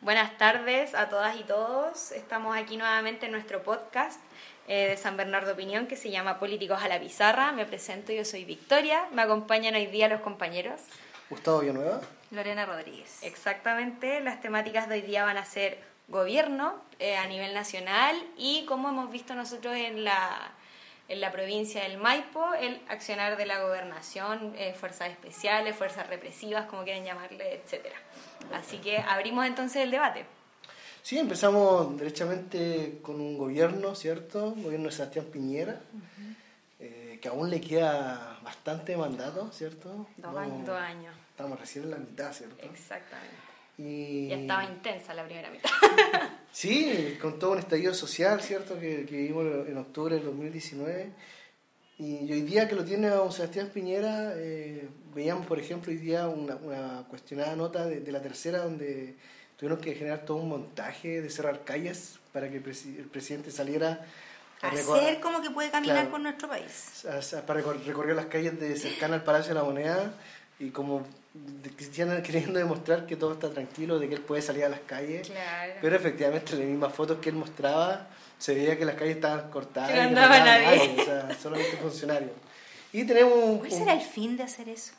Buenas tardes a todas y todos. Estamos aquí nuevamente en nuestro podcast eh, de San Bernardo Opinión que se llama Políticos a la Pizarra. Me presento, yo soy Victoria. Me acompañan hoy día los compañeros. Gustavo Villanueva. Lorena Rodríguez. Exactamente. Las temáticas de hoy día van a ser gobierno eh, a nivel nacional y como hemos visto nosotros en la, en la provincia del Maipo, el accionar de la gobernación, eh, fuerzas especiales, fuerzas represivas, como quieran llamarle, etcétera. Así que abrimos entonces el debate. Sí, empezamos derechamente con un gobierno, ¿cierto? Un gobierno de Sebastián Piñera, eh, que aún le queda bastante mandato, ¿cierto? Dos años. Dos años. Estamos recién en la mitad, ¿cierto? Exactamente. Y... Ya estaba intensa la primera mitad. sí, con todo un estallido social, ¿cierto? Que, que vimos en octubre del 2019. Y hoy día que lo tiene don Sebastián Piñera, eh, veíamos, por ejemplo, hoy día una, una cuestionada nota de, la tercera donde tuvieron que generar todo un montaje de cerrar calles para que el, presidente saliera a hacer como que puede caminar por nuestro país. para recorrer las calles de cercana al Palacio de la Moneda y como queriendo demostrar que todo está tranquilo, de que él puede salir a las calles. Pero efectivamente, en las mismas fotos que él mostraba, se veía que las calles estaban cortadas. Que no andaba nadie. o sea, solamente funcionarios. Y tenemos... ¿Cuál será el fin de hacer eso?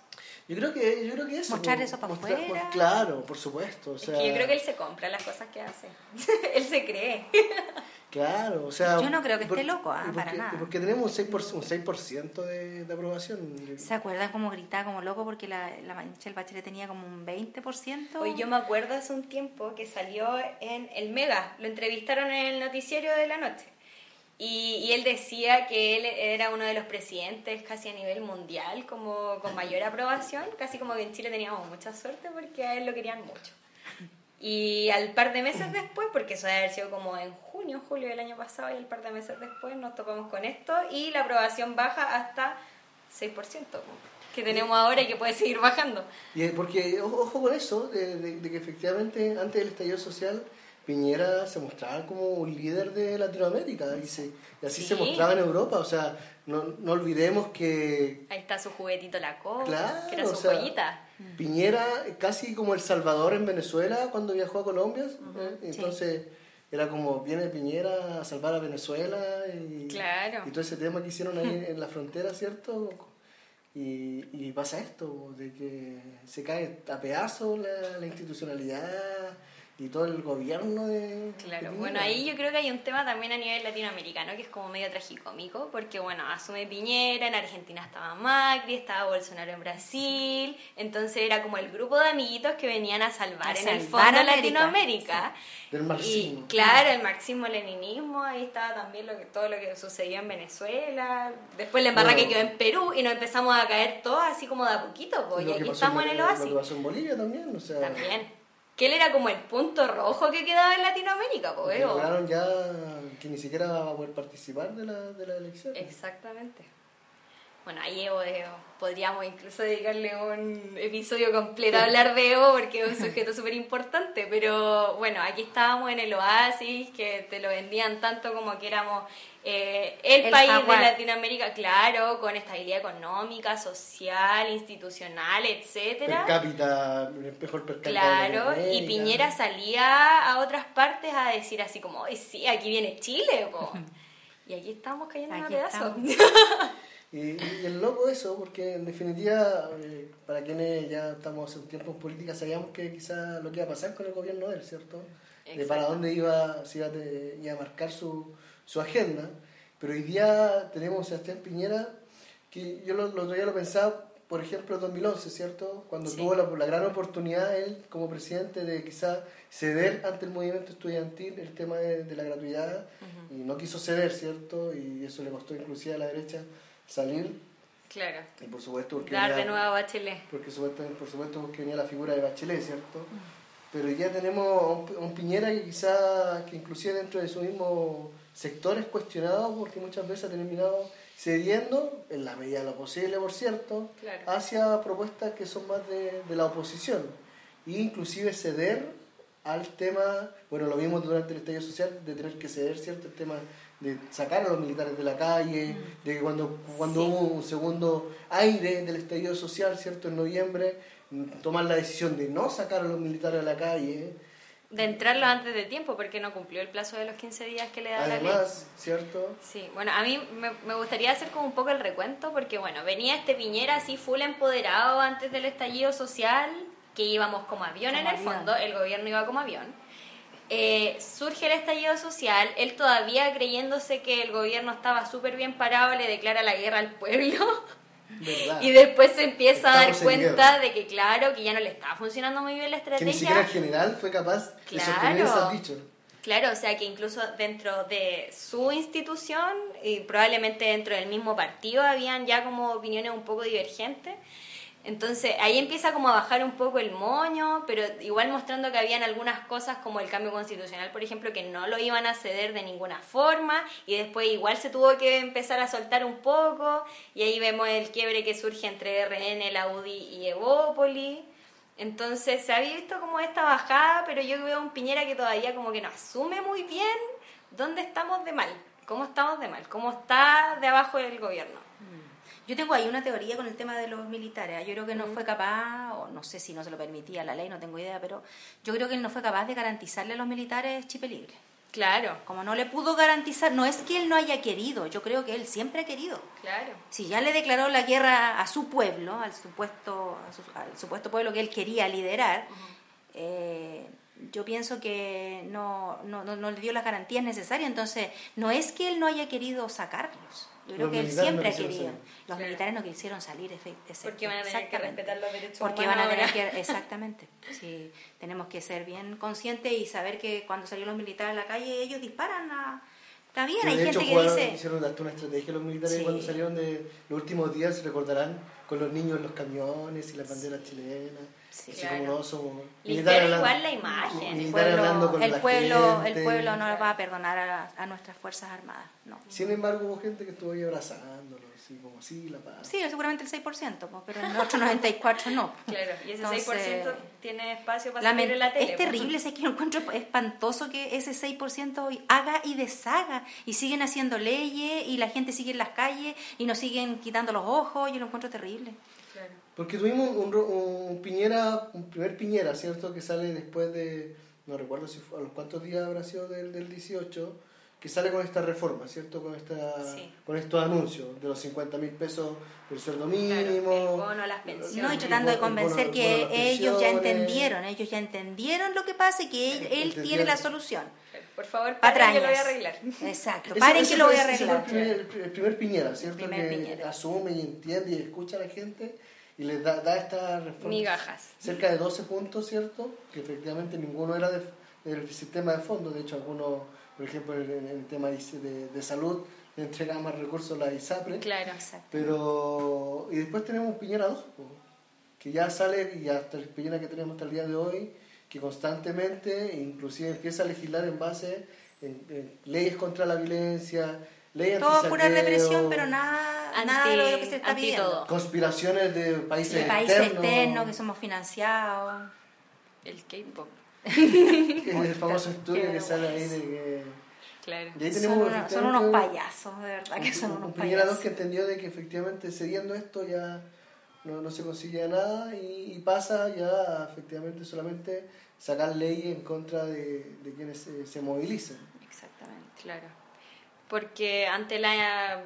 Yo creo que, yo creo que eso. Mostrar eso para afuera. claro, por supuesto. O sea, es que yo creo que él se compra las cosas que hace. él se cree. Claro, o sea... Yo no creo que esté loco, ah, para nada. Porque tenemos un 6%, un 6 de, de, aprobación. ¿Se acuerdan cómo gritaba como loco porque la, la Michelle Bachelet tenía como un 20%? Hoy yo me acuerdo hace un tiempo que salió en el Mega, lo entrevistaron en el noticiero de la noche. Y, y, él decía que él era uno de los presidentes casi a nivel mundial, como con mayor aprobación, casi como que en Chile teníamos mucha suerte porque a él lo querían mucho. Y al par de meses después, porque eso debe haber sido como en junio, julio del año pasado, y al par de meses después nos topamos con esto y la aprobación baja hasta 6%, que tenemos ahora y que puede seguir bajando. Y porque, ojo con eso, de, que efectivamente antes del estallido social Piñera se mostraba como un líder de Latinoamérica y, y así se mostraba en Europa, o sea, no, no olvidemos que... Ahí está su juguetito la coca, claro, que era su joyita. Piñera casi como El Salvador en Venezuela cuando viajó a Colombia, ¿eh? entonces era como viene Piñera a salvar a Venezuela y, y todo ese tema que hicieron ahí en la frontera, ¿cierto? Y, y pasa esto, de que se cae a pedazos la, la institucionalidad y todo el gobierno de... Claro, bueno, ahí yo creo que hay un tema también a nivel latinoamericano que es como medio tragicómico, porque bueno, asume Piñera, en Argentina estaba Macri, estaba Bolsonaro en Brasil, entonces era como el grupo de amiguitos que venían a salvar en el fondo Latinoamérica. Del marxismo. Y claro, el marxismo-leninismo, ahí estaba también lo que, todo lo que sucedió en Venezuela, después la embarra que quedó en Perú y nos empezamos a caer todos así como de a poquito, pues, y aquí estamos en el oasis. Lo que pasó en Bolivia también, o sea... También que él era como el punto rojo que quedaba en Latinoamérica, pues. lograron ya que ni siquiera va a poder participar de la, de la elección. Exactamente. Bueno, ahí Evo, podríamos incluso dedicarle un episodio completo a hablar de Evo porque es un sujeto súper importante, pero bueno, aquí estábamos en el oasis, que te lo vendían tanto como que éramos eh, el, país de Latinoamérica, claro, con estabilidad económica, social, institucional, etcétera. Per cápita, mejor per cápita. Claro, y Piñera salía a otras partes a decir así como, Ay, sí, aquí viene Chile, y aquí estamos cayendo en pedazos. Y, el loco eso, porque en definitiva, eh, para quienes ya estamos hace un tiempo en política, sabíamos que quizás lo que iba a pasar con el gobierno de él, ¿cierto? De para dónde iba, si iba, a marcar su, su agenda. Pero hoy día tenemos a Sebastián Piñera, que yo lo, lo otro día lo pensaba, por ejemplo, en 2011, ¿cierto? Cuando tuvo la, la, gran oportunidad él como presidente de quizás ceder ante el movimiento estudiantil el tema de, la gratuidad y no quiso ceder, ¿cierto? Y eso le costó inclusive a la derecha salir. Claro. Y por supuesto porque Dar de nuevo a Bachelet. Porque por supuesto porque venía la figura de Bachelet, ¿cierto? Pero ya tenemos un, Piñera que quizá, que inclusive dentro de su mismo sector es cuestionado porque muchas veces ha terminado cediendo, en la medida de lo posible, por cierto, hacia propuestas que son más de, de la oposición. E inclusive ceder al tema, bueno, lo vimos durante el estallido social, de tener que ceder, ¿cierto? El tema de sacar a los militares de la calle, mm. de que cuando, cuando hubo un segundo aire del estallido social, ¿cierto? En noviembre, tomar la decisión de no sacar a los militares a la calle de entrarlo antes de tiempo porque no cumplió el plazo de los 15 días que le da la ley. Además, ¿cierto? Sí, bueno, a mí me, me gustaría hacer como un poco el recuento porque, bueno, venía este Piñera así full empoderado antes del estallido social, que íbamos como avión en el avión. fondo, el gobierno iba como avión. Eh, surge el estallido social, él todavía creyéndose que el gobierno estaba súper bien parado, le declara la guerra al pueblo. ¿Verdad? Y después se empieza a dar cuenta de que, claro, que ya no le estaba funcionando muy bien la que ni siquiera el estrategia. general fue capaz de Claro. sostener esos dichos. Claro, o sea que incluso dentro de su institución y probablemente dentro del mismo partido habían ya como opiniones un poco divergentes. Entonces ahí empieza como a bajar un poco el moño, pero igual mostrando que habían algunas cosas como el cambio constitucional, por ejemplo, que no lo iban a ceder de ninguna forma y después igual se tuvo que empezar a soltar un poco y ahí vemos el quiebre que surge entre RN, la UDI y Evópoli. Entonces se ha visto como esta bajada, pero yo veo un Piñera que todavía como que no asume muy bien dónde estamos de mal, cómo estamos de mal, cómo está de abajo el gobierno. Yo tengo ahí una teoría con el tema de los militares. Yo creo que no fue capaz, o no sé si no se lo permitía la ley, no tengo idea, pero yo creo que él no fue capaz de garantizarle a los militares chip libre. Claro, Como no le pudo garantizar, no es que él no haya querido, yo creo que él siempre ha querido. claro. Si ya le declaró la guerra a su pueblo, al supuesto, a su- al supuesto pueblo que él quería liderar, eh, yo pienso que no, no, no, no le dio las garantías necesarias. Entonces, no es que él no haya querido sacarlos. Yo creo Los que él militares no siempre ha querido. salir. Los Claro. militares no quisieron salir, efe- ese- Porque van a tener que exactamente. respetar los derechos Porque humanos van a tener ahora. que, exactamente. Sí, tenemos que ser bien conscientes y saber que cuando salieron los militares a la calle, ellos disparan a... Está bien, hay gente hecho que jugaron- dice... hicieron hasta una estrategia los militares Sí. cuando salieron de los últimos días, se recordarán, con los niños en los camiones y las banderas chilenas. Sí, así claro. como no somos militares igual hablando- la imagen. El pueblo, con el la pueblo, gente. el pueblo no va a perdonar a, a nuestras fuerzas armadas, no. Sin embargo, hubo gente que estuvo ahí abrazándolo, así como así, la paz. Sí, seguramente el 6%, pues, pero el otro 94% no. Claro, y ese Entonces, 6% tiene espacio para salir en la tele. es terrible, es que yo encuentro espantoso que ese 6% haga y deshaga y siguen haciendo leyes y la gente sigue en las calles y nos siguen quitando los ojos, yo lo encuentro terrible. Claro. Porque tuvimos un, ro- un Piñera, un primer Piñera, ¿cierto? Que sale después de, no recuerdo si fue, a los cuántos días habrá sido del, del 18, que sale con esta reforma, ¿cierto? Con, esta, Sí. con estos anuncios de los 50 mil pesos del sueldo Claro, mínimo. el bono las pensiones. No, y el tratando de bono- el bono- convencer el que bono ellos ya entendieron, ellos ya entendieron lo que pasa y que él, él tiene la solución. Por favor, paren que lo voy a arreglar. Exacto, paren que lo voy a ese fue arreglar. el primer, el pri- el primer Piñera, ¿cierto? primer que Piñera. asume y entiende y escucha a la gente y les da, da esta reforma. Migajas. Cerca de 12 puntos, ¿cierto? Que efectivamente ninguno era de- del sistema de fondo. De hecho, algunos, por ejemplo, en, en el tema de, de- de salud, le más recursos a la ISAPRE. Claro. Exacto. Pero. Y después tenemos Piñera 2, po, que ya sale, y hasta el Piñera que tenemos hasta el día de hoy, que constantemente, inclusive empieza a legislar en base en, en leyes contra la violencia, leyes Todo pura represión, pero nada, Anti- nada de lo que se está pidiendo. todo. Conspiraciones de países De países externos. externos que somos financiados. El K-pop. que es el famoso estudio que sale ahí de que... Claro. y ahí Son, tenemos unos- son efectivamente unos un- payasos, de verdad que son un, unos un Piñera 2 payasos. que entendió de que efectivamente cediendo esto ya no, no se consigue nada y, y pasa ya a, efectivamente solamente sacar leyes en contra de, de quienes se, se movilicen. Exactamente. Claro. Porque ante la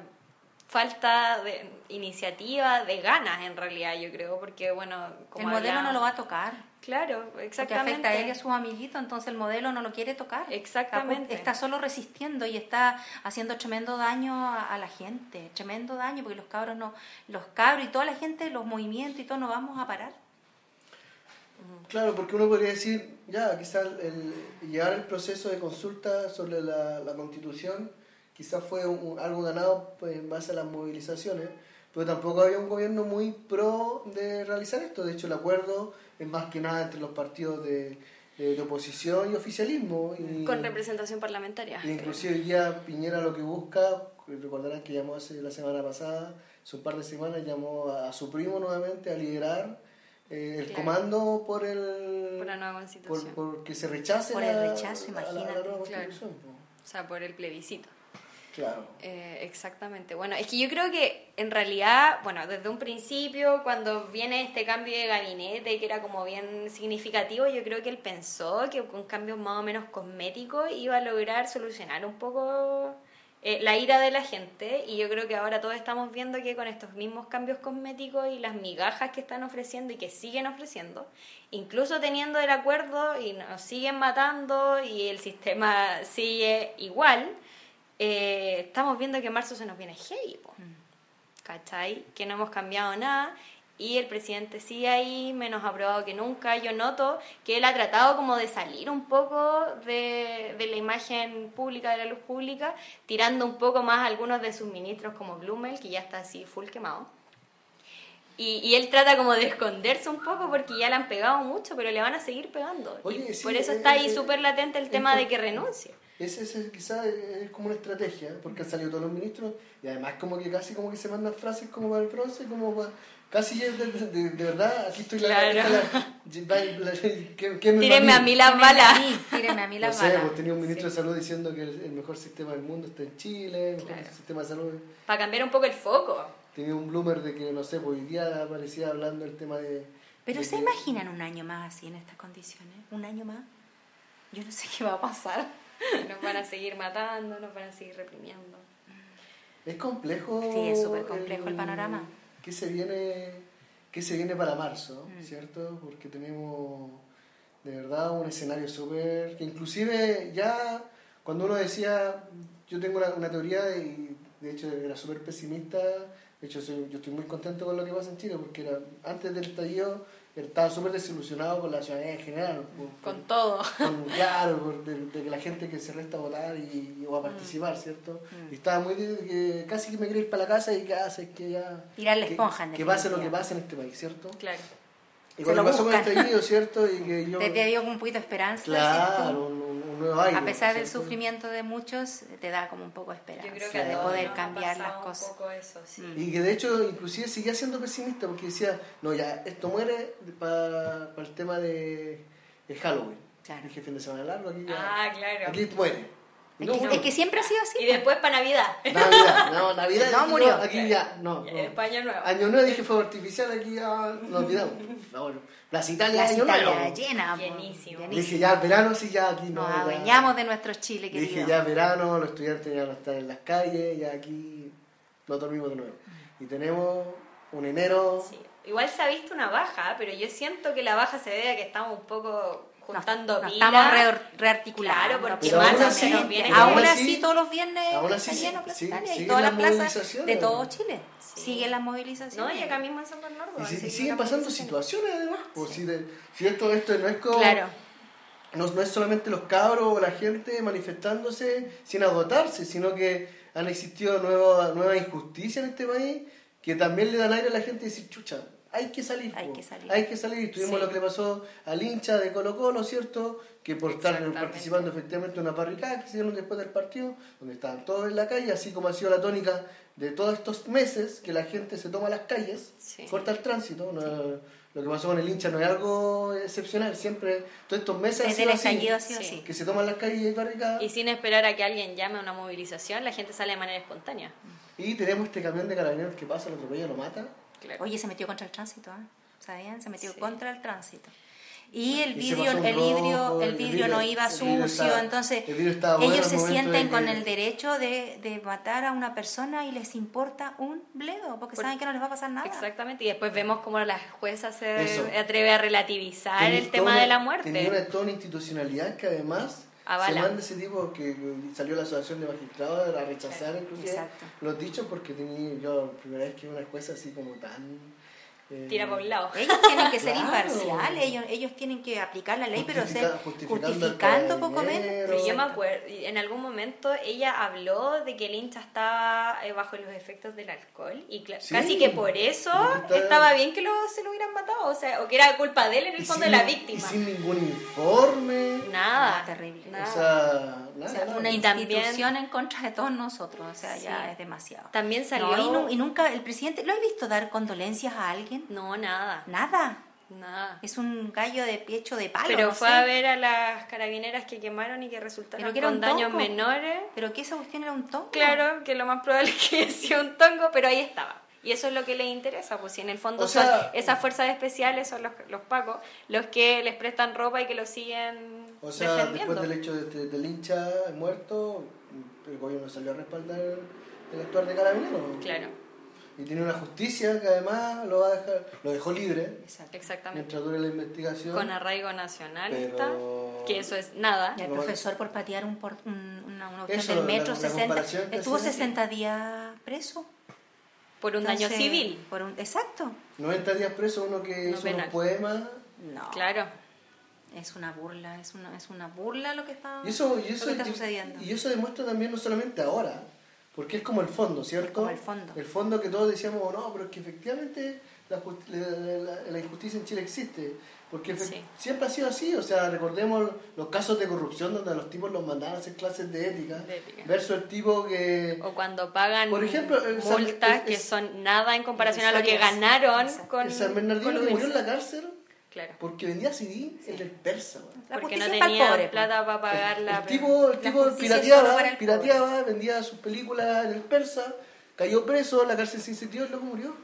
falta de iniciativa, de ganas en realidad, yo creo, porque bueno, como el modelo hablaba- no lo va a tocar. Claro, Porque exactamente. afecta a él y a sus amiguitos, entonces el modelo no lo quiere tocar. Exactamente. Está, solo resistiendo y está haciendo tremendo daño a, a la gente, tremendo daño, porque los cabros no, los cabros y toda la gente, los movimientos y todo no vamos a parar. Claro, porque uno podría decir, ya, quizás el, llevar el proceso de consulta sobre la, la constitución quizás fue un- algo ganado pues, en base a las movilizaciones, pero tampoco había un gobierno muy pro de realizar esto. De hecho, el acuerdo es más que nada entre los partidos de, de- de oposición y oficialismo. Y, Con representación parlamentaria. y inclusive hoy día Piñera lo que busca, recordarán que llamó hace la semana pasada, hace un par de semanas, llamó a, a su primo nuevamente a liderar eh, el Claro. comando por el Por la nueva constitución. por que se rechace Por la, el rechazo, la- la- la imagínate, nueva claro. O sea, por el plebiscito. Claro. Eh, exactamente. Bueno, es que yo creo que en realidad, bueno, desde un principio, cuando viene este cambio de gabinete, que era como bien significativo, yo creo que él pensó que con cambios más o menos cosméticos iba a lograr solucionar un poco eh, la ira de la gente y yo creo que ahora todos estamos viendo que con estos mismos cambios cosméticos y las migajas que están ofreciendo y que siguen ofreciendo, incluso teniendo el acuerdo y nos siguen matando y el sistema sigue igual, eh, estamos viendo que en marzo se nos viene heavy, po. ¿cachai? Que no hemos cambiado nada y el presidente sigue ahí, menos aprobado que nunca. Yo noto que él ha tratado como de salir un poco de, de la imagen pública, de la luz pública, tirando un poco más a algunos de sus ministros como Blumel, que ya está así full quemado. Y, y él trata como de esconderse un poco porque ya le han pegado mucho, pero le van a seguir pegando. Oye, Y sí, por eso eh, está ahí eh, súper latente el es tema por- de que renuncie. Ese, ese quizás es como una estrategia, porque han salido todos los ministros y además como que casi como que se mandan frases como para el bronce, como para... Casi de, de, de- de verdad, aquí estoy la... Claro. esta la- la- ¿qué- qué me Tírenme a mí las balas. mí, tírenme a mí No las sé, balas. pues tenía un ministro de salud diciendo que el, el mejor sistema del mundo está en Chile, el mejor Claro. sistema de salud. Para cambiar un poco el foco. Tenía un bloomer de que, no sé, pues hoy día aparecía hablando el tema de... Pero de ¿se que- imaginan un año más así en estas condiciones? ¿Un año más? Yo no sé qué va a pasar. Nos van a seguir matando, nos van a seguir reprimiendo. Es complejo. Sí, es súper complejo el panorama. ¿Qué se viene, qué se viene para marzo, Mm. cierto? Porque tenemos de verdad un escenario súper... que inclusive ya cuando uno decía, yo tengo una, una teoría y de hecho era súper pesimista, de hecho soy- yo estoy muy contento con lo que pasa en Chile porque era, antes del estallido estaba súper desilusionado con la ciudadanía en general. por- por- Con todo. con- claro, por- de, de que la gente que se resta a votar y, o a participar, ¿cierto? Y estaba muy que casi que me quería ir para la casa y que hace que ya... Tirar la que- esponja, en Que pase lo que pase en este país, ¿cierto? Claro. Y cuando pasó con el estallido, ¿cierto? Y que yo... Te, te dio un poquito de esperanza. Claro, ¿cierto? Un, un- un nuevo aire. A pesar del sufrimiento de muchos, te da como un poco de esperanza Yo creo que a de poder cambiar las cosas. Un poco eso, sí. Mm. Y que de hecho, inclusive seguía siendo pesimista porque decía, no, ya, esto muere para, el tema de, de Halloween. Claro. Dije, fin de semana largo, aquí ya... Ah, claro. Aquí muere. Es, no que, murió. es que siempre ha sido así. Y después para Navidad. Navidad, no, Navidad No aquí murió. aquí ya, no. No. después Año Nuevo. Año nuevo dije fuego artificial, aquí ya lo olvidamos. No, bueno, Plaza Italia, La año Italia nuevo. llena. po, Llenísimo. Dije ya verano, sí, ya aquí no. Nos ya. adueñamos de nuestro Chile querido. Dije ya verano, los estudiantes ya no están en las calles, ya aquí no dormimos de nuevo. Y tenemos un enero. Sí. Igual se ha visto una baja, pero yo siento que la baja se debe a que estamos un poco Nos- juntando nos pilas. estamos re- rearticulando. Claro, porque Pero aún marzo se nos viene Aún así, todos los viernes está lleno Plaza sí- Italia y todas las plazas de todo Chile. Sí. Siguen las movilizaciones. No, y acá mismo en San Bernardo. Y, si- y siguen pasando situaciones además. Pues, si, de- si esto, esto no es como. Claro. no, no es solamente los cabros o la gente manifestándose sin agotarse, sino que han existido nuevas nuevas injusticias en este país que también le dan aire a la gente y decir, chucha, hay que salir. Hay po, que salir. Hay que salir. Y tuvimos Sí. lo que le pasó al hincha de Colo Colo, ¿cierto? Que por estar participando efectivamente en una barricada que hicieron después del partido, donde estaban todos en la calle, así como ha sido la tónica de todos estos meses, que la gente se toma las calles, Sí. corta el tránsito. no- lo que pasó con el hincha no es algo excepcional, siempre, todos estos meses ha sido el así, estallido Sí. que se toman las calles y barricadas. Y sin esperar a que alguien llame a una movilización, la gente sale de manera espontánea. Y tenemos este camión de carabineros que pasa, lo atropella, lo mata. Claro. Oye, se metió contra el tránsito, ¿eh? ¿Sabían? Se metió Sí. contra el tránsito. Y el vidrio, el vidrio, el el vidrio no iba el vidrio sucio, estaba- entonces el vidrio estaba bueno ellos se sienten con que- el derecho de, de matar a una persona y les importa un bledo, porque Por- saben que no les va a pasar nada. Exactamente, y después vemos cómo la jueza se Eso. atreve a relativizar Tenía el tema toda- de la muerte. Tenía una, toda una institucionalidad que además. Se manda ese tipo que salió la asociación de magistrados a rechazar inclusive Exacto. los dichos porque tenía yo primera vez que una jueza así como tan eh, Tira por un lado. Ellos tienen que ser Claro. imparciales, ellos, ellos tienen que aplicar la ley, pero ser Justifica- justificando poco menos. Sí, yo me acuerdo, y en algún momento ella habló de que el hincha estaba eh, bajo los efectos del alcohol y Sí, casi que por eso está- estaba bien que lo, se lo hubieran matado, o sea, o que era culpa de él en el Y fondo sin- de la Y víctima. sin ningún informe. Nada. No, terrible. Nada. O sea, nada, O sea, nada. una también- institución en contra de todos nosotros, o sea, ya es demasiado. También No, salió... y, nu- y nunca, el presidente, ¿lo has visto dar condolencias a alguien? No, nada. Nada. Nada. Es un gallo de pecho de palo. Pero no fue sé. a ver a las carabineras que quemaron y que resultaron Pero que era con daños menores. Pero que esa cuestión era un tongo. Claro, que lo más probable es que sea un tongo, pero ahí estaba. Y eso es lo que les interesa, pues si en el fondo O sea- son esas fuerzas especiales, son los, los pacos, los que les prestan ropa y que lo siguen O sea, después del hecho de este- del hincha muerto, el gobierno salió a respaldar el actuar de Carabineros. Claro, Y tiene una justicia que además lo va a dejar, lo dejó libre Exacto. exactamente. mientras dure la investigación. Con arraigo nacional Pero- está, que eso es nada. Y el profesor por patear un, por, un- una, una Eso, del metro, la 60, comparación que estuvo hacía, 60 días preso. Por un daño civil. Por un, exacto. 90 días preso, uno que No hizo penal. unos poemas. No. Claro. Es una burla, es una, es una burla lo que está, Y eso, y lo que está sucediendo. y eso demuestra también no solamente ahora, porque es como el fondo, ¿cierto? como el fondo. El fondo que todos decíamos, no, pero es que efectivamente la, justi- la- la- la injusticia en Chile existe. Porque Sí. siempre ha sido así, o sea, recordemos los casos de corrupción donde a los tipos los mandaban a hacer clases de ética, De ética. versus el tipo que... O cuando pagan Por ejemplo, San- multas que son nada en comparación a lo que ganaron con el San Bernardino que coludirse. murió en la cárcel Claro. porque vendía CD en el persa. weón. Porque no pobre, po. plata para pagar la... El tipo, el La tipo pirateaba, vendía sus películas en el persa, cayó preso, la cárcel se incendió y luego murió.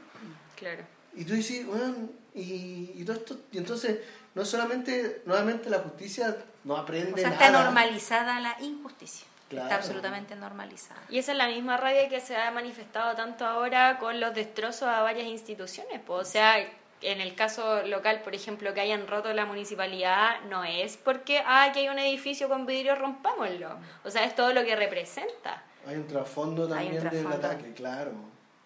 Claro. Y tú dices, bueno, y, y todo esto, y entonces, no solamente, nuevamente la justicia no aprende O sea, nada. está normalizada la injusticia. Claro. Está absolutamente normalizada. Y esa es la misma rabia que se ha manifestado tanto ahora con los destrozos a varias instituciones. pues, O sea, en el caso local, por ejemplo, que hayan roto la municipalidad, no es porque, ah, aquí hay un edificio con vidrio, rompámoslo. O sea, es todo lo que representa. Hay un trasfondo un también del ataque, claro.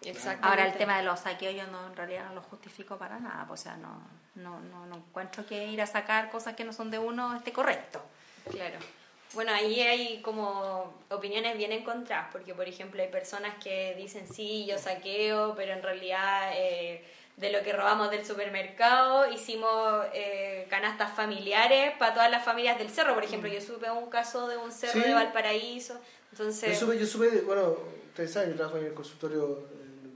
Exacto. Ahora el tema de los saqueos yo no, en realidad no lo justifico para nada, pues, o sea, no, no, no, no encuentro que ir a sacar cosas que no son de uno esté correcto. Claro. Bueno, ahí hay como opiniones bien encontradas, porque por ejemplo hay personas que dicen sí, yo saqueo, pero en realidad eh, de lo que robamos del supermercado hicimos eh, canastas familiares para todas las familias del cerro. Por ejemplo, yo supe un caso de un cerro Sí. de Valparaíso, entonces... Yo supe, yo supe, bueno, ustedes saben, yo trabajo en el consultorio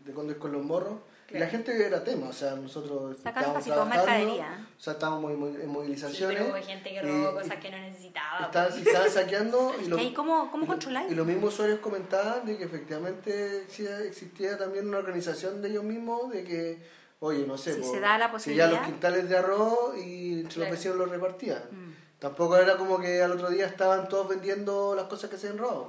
de Condes con los morros, y la gente era tema, o sea, nosotros Sacaron estábamos trabajando, mercadería. o sea, estábamos en, mo- en Sí, movilizaciones. pero hubo gente que robó y- cosas que no necesitaba. Estaban, se estaban saqueando y, lo- ahí cómo- cómo y y los mismos usuarios comentaban de que efectivamente sí existía también una organización de ellos mismos de que, oye, no sé, Si po, se da la si posibilidad. ya los quintales de arroz y entre Claro. los vecinos los repartían. Mm. Tampoco era como que al otro día estaban todos vendiendo las cosas que se robado.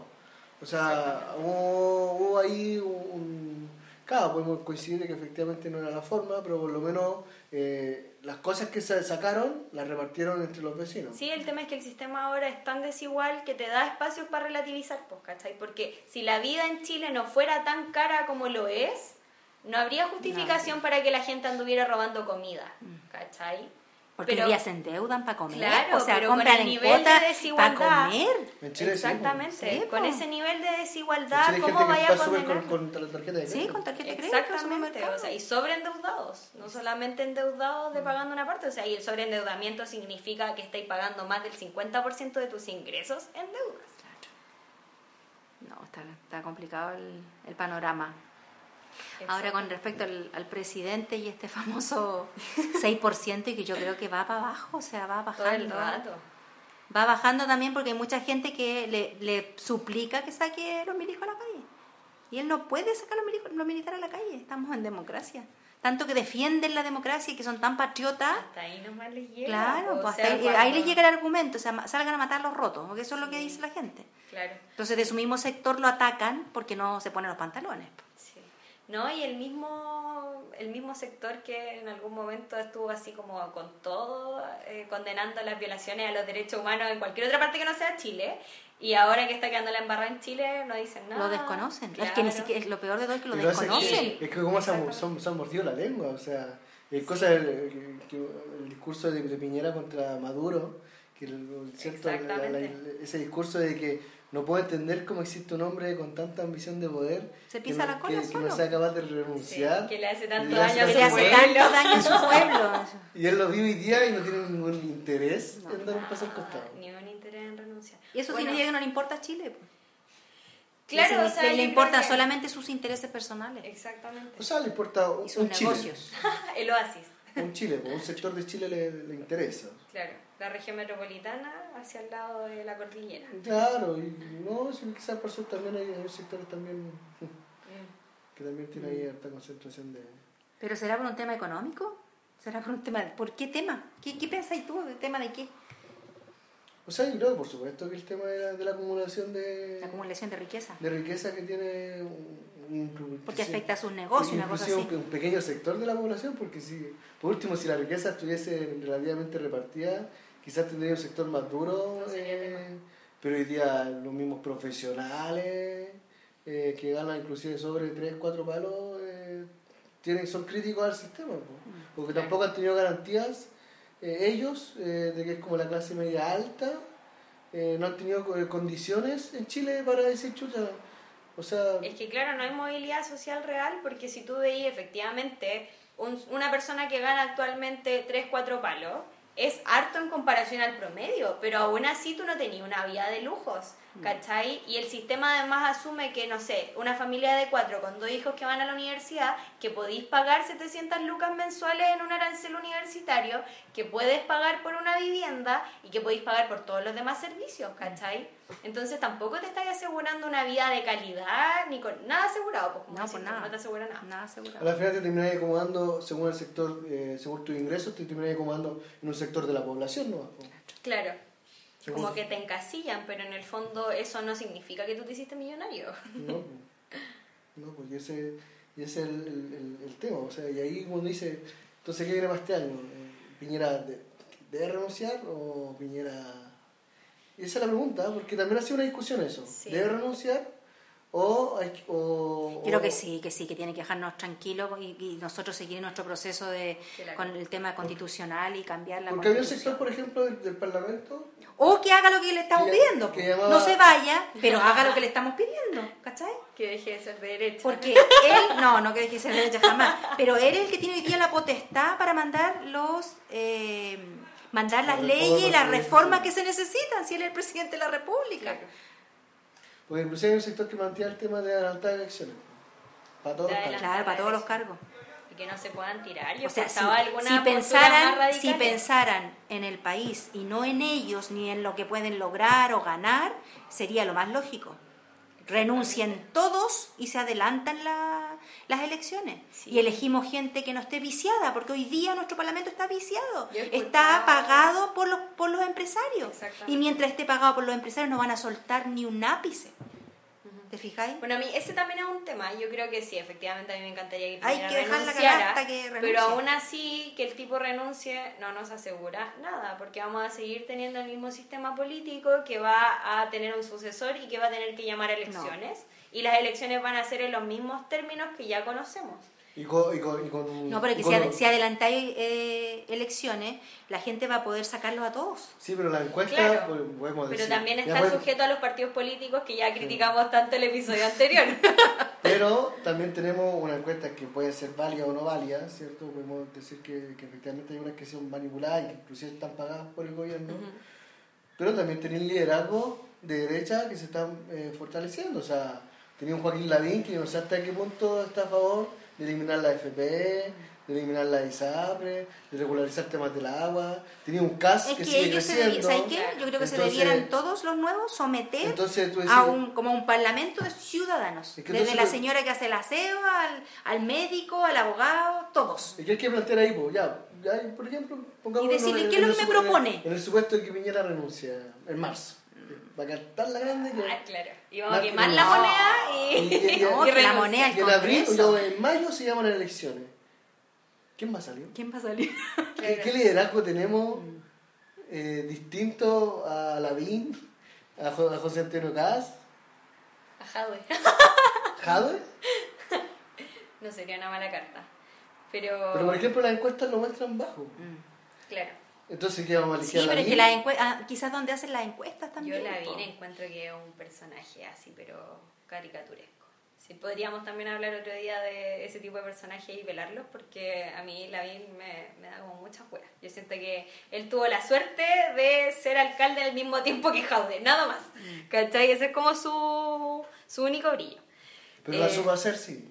O sea, hubo, hubo ahí un... Claro, podemos coincidir que efectivamente no era la forma, pero por lo menos eh, las cosas que se sacaron las repartieron entre los vecinos. Sí, el tema es que el sistema ahora es tan desigual que te da espacios para relativizar, pues, ¿cachai? Porque si la vida en Chile no fuera tan cara como lo es, no habría justificación para que la gente anduviera robando comida, ¿cachai? Porque Pero- hoy día se endeudan para comer, Claro, o sea, pero con el en nivel cuota de para desigualdad. comer. En Chile sí, Exactamente, Sí, con ese nivel de En desigualdad, ¿cómo vaya a condenar? con, con tarjeta de Sí, crédito. con tarjeta de crédito. Exactamente, o sea, y sobreendeudados, no solamente endeudados de pagando una parte, o sea, y el sobreendeudamiento significa que estáis pagando más del 50% de tus ingresos en deudas. No, está, está complicado el, el panorama. Ahora con respecto al, al presidente y este famoso 6% y que yo creo que va para abajo, o sea, va todo el bajando. rato. Va bajando también porque hay mucha gente que le, le suplica que saque los milicos a la calle. Y él no puede sacar los, milicos- los militares a la calle, estamos en democracia. Tanto que defienden la democracia y que son tan patriotas. Hasta ahí nomás les llega. Claro, pues sea, hasta ahí, cuando- ahí les llega el argumento, o sea, salgan a matar los rotos, porque eso es lo que dice la gente. Claro, Entonces de su mismo sector lo atacan porque no se ponen los pantalones. Sí. No, y el mismo, el mismo sector que en algún momento estuvo así como con todo, eh, condenando las violaciones a los derechos humanos en cualquier otra parte que no sea Chile, y ahora que está quedando la embarrada en Chile, no dicen nada. Lo desconocen. Es que ni Claro. siquiera, lo peor de todo es que lo desconocen. que- es que como se han, se mordido la lengua, o sea, es cosa del que el discurso de, de Piñera contra Maduro, que el- el- ¿cierto? La- la- ese discurso de que no puedo entender cómo existe un hombre con tanta ambición de poder Se que pisa no- la cola que, que no sea capaz de Sí, renunciar que le hace y tanto le hace daño a Que su le tanto hace pueblo. tanto daño a su pueblo. y él lo vive hoy día y no tiene ningún interés No. en dar un paso al costado. Ni un interés en renunciar. Y eso Bueno, significa que no le importa a Chile. pues. Claro, Le- o sea, le, importan que- solamente sus intereses personales Exactamente. O sea, le importa un, y sus un Chile. negocios. El oasis. un Chile, un sector de Chile le, le interesa. Claro, la región metropolitana hacia el lado de la cordillera. Claro, y no, si quizás por eso también hay, hay sectores también que también tienen ahí alta concentración de... ¿Pero será por un tema económico? ¿Será por un tema? De, ¿Por qué tema? ¿Qué, qué pensáis tú? ¿De tema de qué? O sea, yo creo, por supuesto, que el tema de la, de la acumulación de... La acumulación de riqueza. De riqueza que tiene... Un, porque afecta a sus negocios, una cosa así. Un, un pequeño sector de la población, porque si, por último, si la riqueza estuviese relativamente repartida, quizás tendría un sector más duro, eh, pero hoy día los mismos profesionales eh, que ganan inclusive sobre 3, 4 palos eh, tienen, son críticos al sistema, mm. porque tampoco han tenido garantías ellos de que es como la clase media alta, no han tenido condiciones en Chile para decir chucha. O sea, es que claro, no hay movilidad social real porque si tú veis efectivamente una persona que gana actualmente 3, 4 palos, es harto en comparación al promedio, pero aún así tú no tenías una vida de lujos. ¿Cachai? Y el sistema además asume que, no sé, una familia de cuatro con dos hijos que van a la universidad, que podéis pagar 700 lucas mensuales en un arancel universitario, que puedes pagar por una vivienda y que podéis pagar por todos los demás servicios, ¿cachai? Entonces tampoco te estás asegurando una vida de calidad, ni con nada asegurado, pues no, pues nada. no te asegura nada. Nada asegurado. A la final te terminas acomodando, según el sector, eh, según tus ingresos, te terminas acomodando en un sector de la población, ¿no? Claro. Como que te encasillan, pero en el fondo eso no significa que tú te hiciste millonario. No, no pues ese, y ese es el, el, el, tema. O sea, y ahí uno dice, entonces, ¿qué para este año? Eh, ¿Piñera debe renunciar o Piñera esa es la pregunta, porque también ha sido una discusión eso. ¿Debe renunciar? O, o, Creo que sí, que sí, que tiene que dejarnos tranquilos y, nosotros seguir nuestro proceso de con el tema constitucional y cambiar la Porque había un sector, por ejemplo, del, Parlamento. O que haga lo que le estamos pidiendo. No se vaya, pero haga lo que le estamos pidiendo, ¿cachai? Que deje de ser de derecha. Porque él, no, no que deje de ser de derecha jamás, pero él es el que tiene hoy día la potestad para mandar los... Eh, mandar las leyes y las reformas que se necesitan si él es el presidente de la República. Porque inclusive hay un sector que mantiene el tema de adelantar elecciones. Para todos los cargos. Claro, para todos los cargos. Y que no se puedan tirar. Yo o sea, si, si pensaran, si pensaran en el país y no en ellos ni en lo que pueden lograr o ganar, sería lo más lógico renuncien todos y se adelantan las elecciones. Y elegimos gente que no esté viciada, porque hoy día nuestro Parlamento está viciado, está pagado por los, por los empresarios. Y mientras esté pagado por los empresarios no van a soltar ni un ápice. ¿Te fijáis? Bueno, a mí ese también es un tema. Yo creo que sí, efectivamente a mí me encantaría que Hay que dejar la hasta que renuncie. Pero aún así, que el tipo renuncie no nos asegura nada, porque vamos a seguir teniendo el mismo sistema político que va a tener un sucesor y que va a tener que llamar a elecciones. Y las elecciones van a ser en los mismos términos que ya conocemos. Y con, y con, no, pero que si, si, adelantáis eh, elecciones, la gente va a poder sacarlos a todos. Sí, pero la encuesta, pues, podemos decir. Pero también está sujeto a los partidos políticos que ya criticamos tanto el episodio anterior. pero también tenemos una encuesta que puede ser válida o no válida, ¿cierto? Podemos decir que, que efectivamente hay unas que son manipuladas y que inclusive están pagadas por el gobierno. Pero también tienen liderazgo de derecha que se están eh, fortaleciendo. O sea, tenía un Joaquín Lavín que no sé hasta qué punto está a favor de eliminar la FP, de eliminar la ISAPRE, de regularizar temas del agua. Tenía un CAS es que, sigue ellos creciendo. ¿sabes qué? Yo creo que se debieran todos los nuevos someter a un, como un parlamento de ciudadanos. Desde la señora que hace el aseo, al, al médico, al abogado, todos. ¿Y qué hay que plantear ahí? ya, ya, por ejemplo, pongamos... Y decirle, ¿qué es lo que me propone? En el supuesto de que Piñera renuncia en marzo va a cantar la grande que... Ah, claro. Y vamos a quemar la moneda y... y, y, y, la moneda y en abril, o en mayo se llaman elecciones. ¿Quién va a salir? ¿Quién va a salir? ¿Qué, liderazgo tenemos eh, distinto a Lavín, a, a José Antonio Caz? A Jadwe. ¿Jadwe? no sería una mala carta. Pero... Pero por ejemplo las encuestas lo muestran bajo. Mm. Claro. Entonces, ¿qué vamos a elegir? Sí, pero es que la ah, quizás donde hacen las encuestas también. Yo la vi encuentro que es un personaje así, pero caricaturesco. Sí, podríamos también hablar otro día de ese tipo de personajes y velarlos, porque a mí la me, me da como mucha fuera. Yo siento que él tuvo la suerte de ser alcalde al mismo tiempo que Jaude, nada más. Mm. ¿Cachai? Ese es como su, su único brillo. Pero la eh, supo hacer, sí.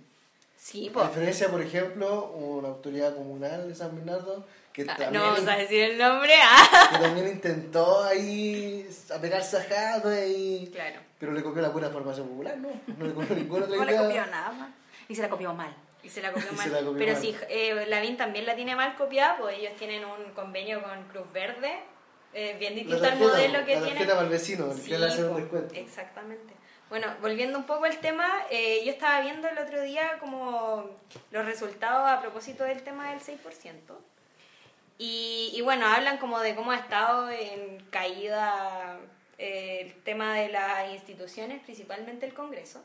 Sí, A diferencia, por ejemplo, una autoridad comunal de San Bernardo que, Ah, también, no vamos a decir el nombre. Ah. que también intentó ahí a pegar sajado y... Claro. Pero le copió la pura formación popular, ¿no? No le copió ninguna otra No le copió nada más. Y se la copió mal. Y se la copió mal. se la copió Pero mal. si eh, Lavín también la tiene mal copiada, pues ellos tienen un convenio con Cruz Verde, eh, bien distinto al modelo que la para el vecino, el Sí, que le hace un po, descuento. Exactamente. Bueno, volviendo un poco al tema, eh, yo estaba viendo el otro día como los resultados a propósito del tema del 6%. Y, bueno, hablan como de cómo ha estado en caída eh, el tema de las instituciones, principalmente el Congreso.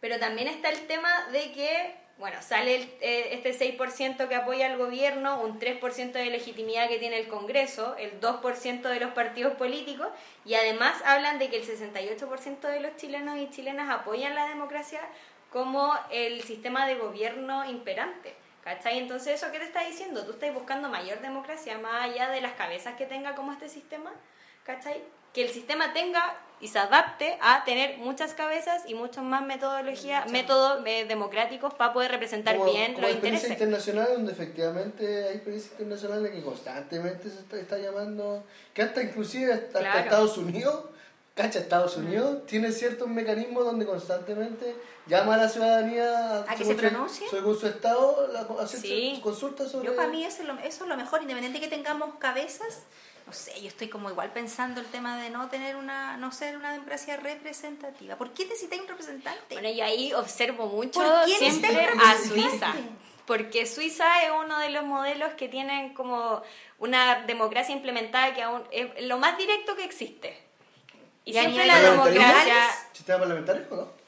Pero también está el tema de que, bueno, sale el- eh, este 6% que apoya al gobierno, un 3% de legitimidad que tiene el Congreso, el 2% de los partidos políticos, y además hablan de que el 68% de los chilenos y chilenas apoyan la democracia como el sistema de gobierno imperante. ¿Cachai? Entonces, ¿eso qué te está diciendo? Tú estás buscando mayor democracia más allá de las cabezas que tenga como este sistema. ¿Cachai? Que el sistema tenga y se adapte a tener muchas cabezas y muchos más metodologías, métodos eh, democráticos para poder representar como, bien como los experiencia intereses. internacional donde efectivamente hay experiencias internacionales que constantemente se está, está llamando que hasta inclusive hasta, hasta Claro. Mm. Estados Unidos cacha Estados Unidos tiene ciertos mecanismos donde constantemente llama a la ciudadanía ¿A que según se su- pronuncie? según su estado la, hacer Sí. su- consulta sobre Yo para mí eso es, lo, eso es lo mejor, independiente que tengamos cabezas. No sé, yo estoy como igual pensando el tema de no tener una, no ser una democracia representativa. ¿Por qué necesitáis un representante? Bueno, y ahí observo mucho ¿Por qué siempre a? Suiza. Porque Suiza es uno de los modelos que tienen como una democracia implementada que aún es lo más directo que existe. Y Y a siempre nivel la democracia... sistema parlamentario o no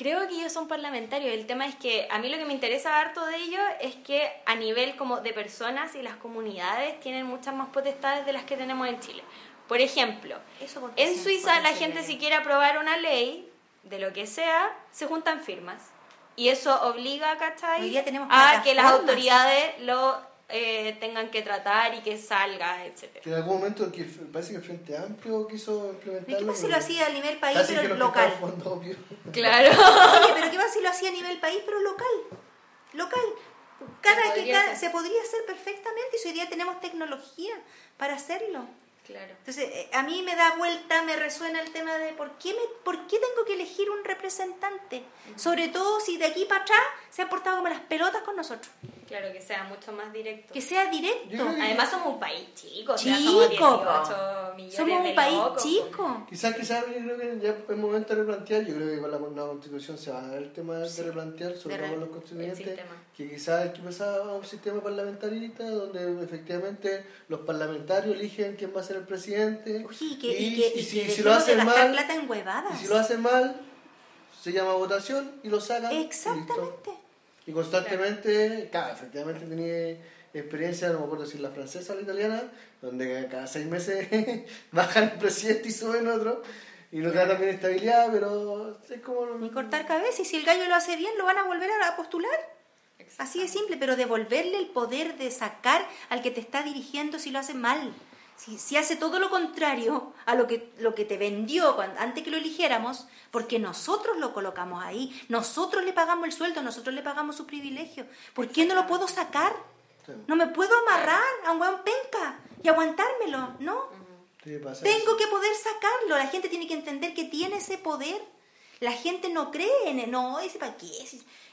Creo que ellos son parlamentarios. El tema es que a mí lo que me interesa harto de ellos es que a nivel como de personas y las comunidades tienen muchas más potestades de las que tenemos en Chile. Por ejemplo, Eso en Suiza la gente si quiere aprobar una ley de lo que sea, se juntan firmas. Y eso obliga, ¿cachai? Hoy día tenemos a que las autoridades lo eh, tengan que tratar y que salga, etcétera. que en algún momento que parece que el Frente Amplio quiso ¿Y implementarlo qué pasa si pero lo hacía a nivel país, pero que local? obvio. Claro. Oye, pero ¿qué pasa si lo hacía a nivel país, pero local? Local. Cada, Se que podría cada- hacer. se podría hacer perfectamente y hoy día tenemos tecnología para hacerlo. Claro. Entonces, eh, a mí me da vuelta, me resuena el tema de por qué, me, por qué tengo que elegir un representante. Sobre todo si de aquí para atrás se han portado como las pelotas con nosotros. Claro, que sea mucho más directo. Que sea Yo directo. que- Además somos un país chico, o sea, Chico, somos po. 18 millones Somos de un país locos, chico. Quizás, quizás yo creo que ya es momento de replantear, yo creo que con la nueva constitución se va a dar el tema de replantear, sobre todo con los constituyentes. Que quizás hay que pasar a un sistema parlamentarista donde efectivamente los parlamentarios eligen quién va a ser el presidente. Y que, y que, y si, lo hacen mal, plata en huevadas. y si lo hacen mal, se llama votación y lo sacan. Exactamente. Y constantemente, claro, efectivamente tenía experiencia, no me acuerdo si la francesa o la italiana, donde cada seis meses bajan el presidente y suben otro, y no da también estabilidad, pero es como... Ni cortar cabeza. Y si el gallo lo hace bien, lo van a volver a postular. Así de simple, pero devolverle el poder de sacar al que te está dirigiendo si lo hace mal. Si, si hace todo lo contrario a lo que, lo que te vendió antes que lo eligiéramos, porque nosotros lo colocamos ahí, nosotros le pagamos el sueldo, nosotros le pagamos su privilegio. ¿Por qué no lo puedo sacar? Sí. No me puedo amarrar a un hueón penca y aguantármelo, ¿no? Sí, Tengo que poder sacarlo. La gente tiene que entender que tiene ese poder. La gente no cree en él. No, ese para qué.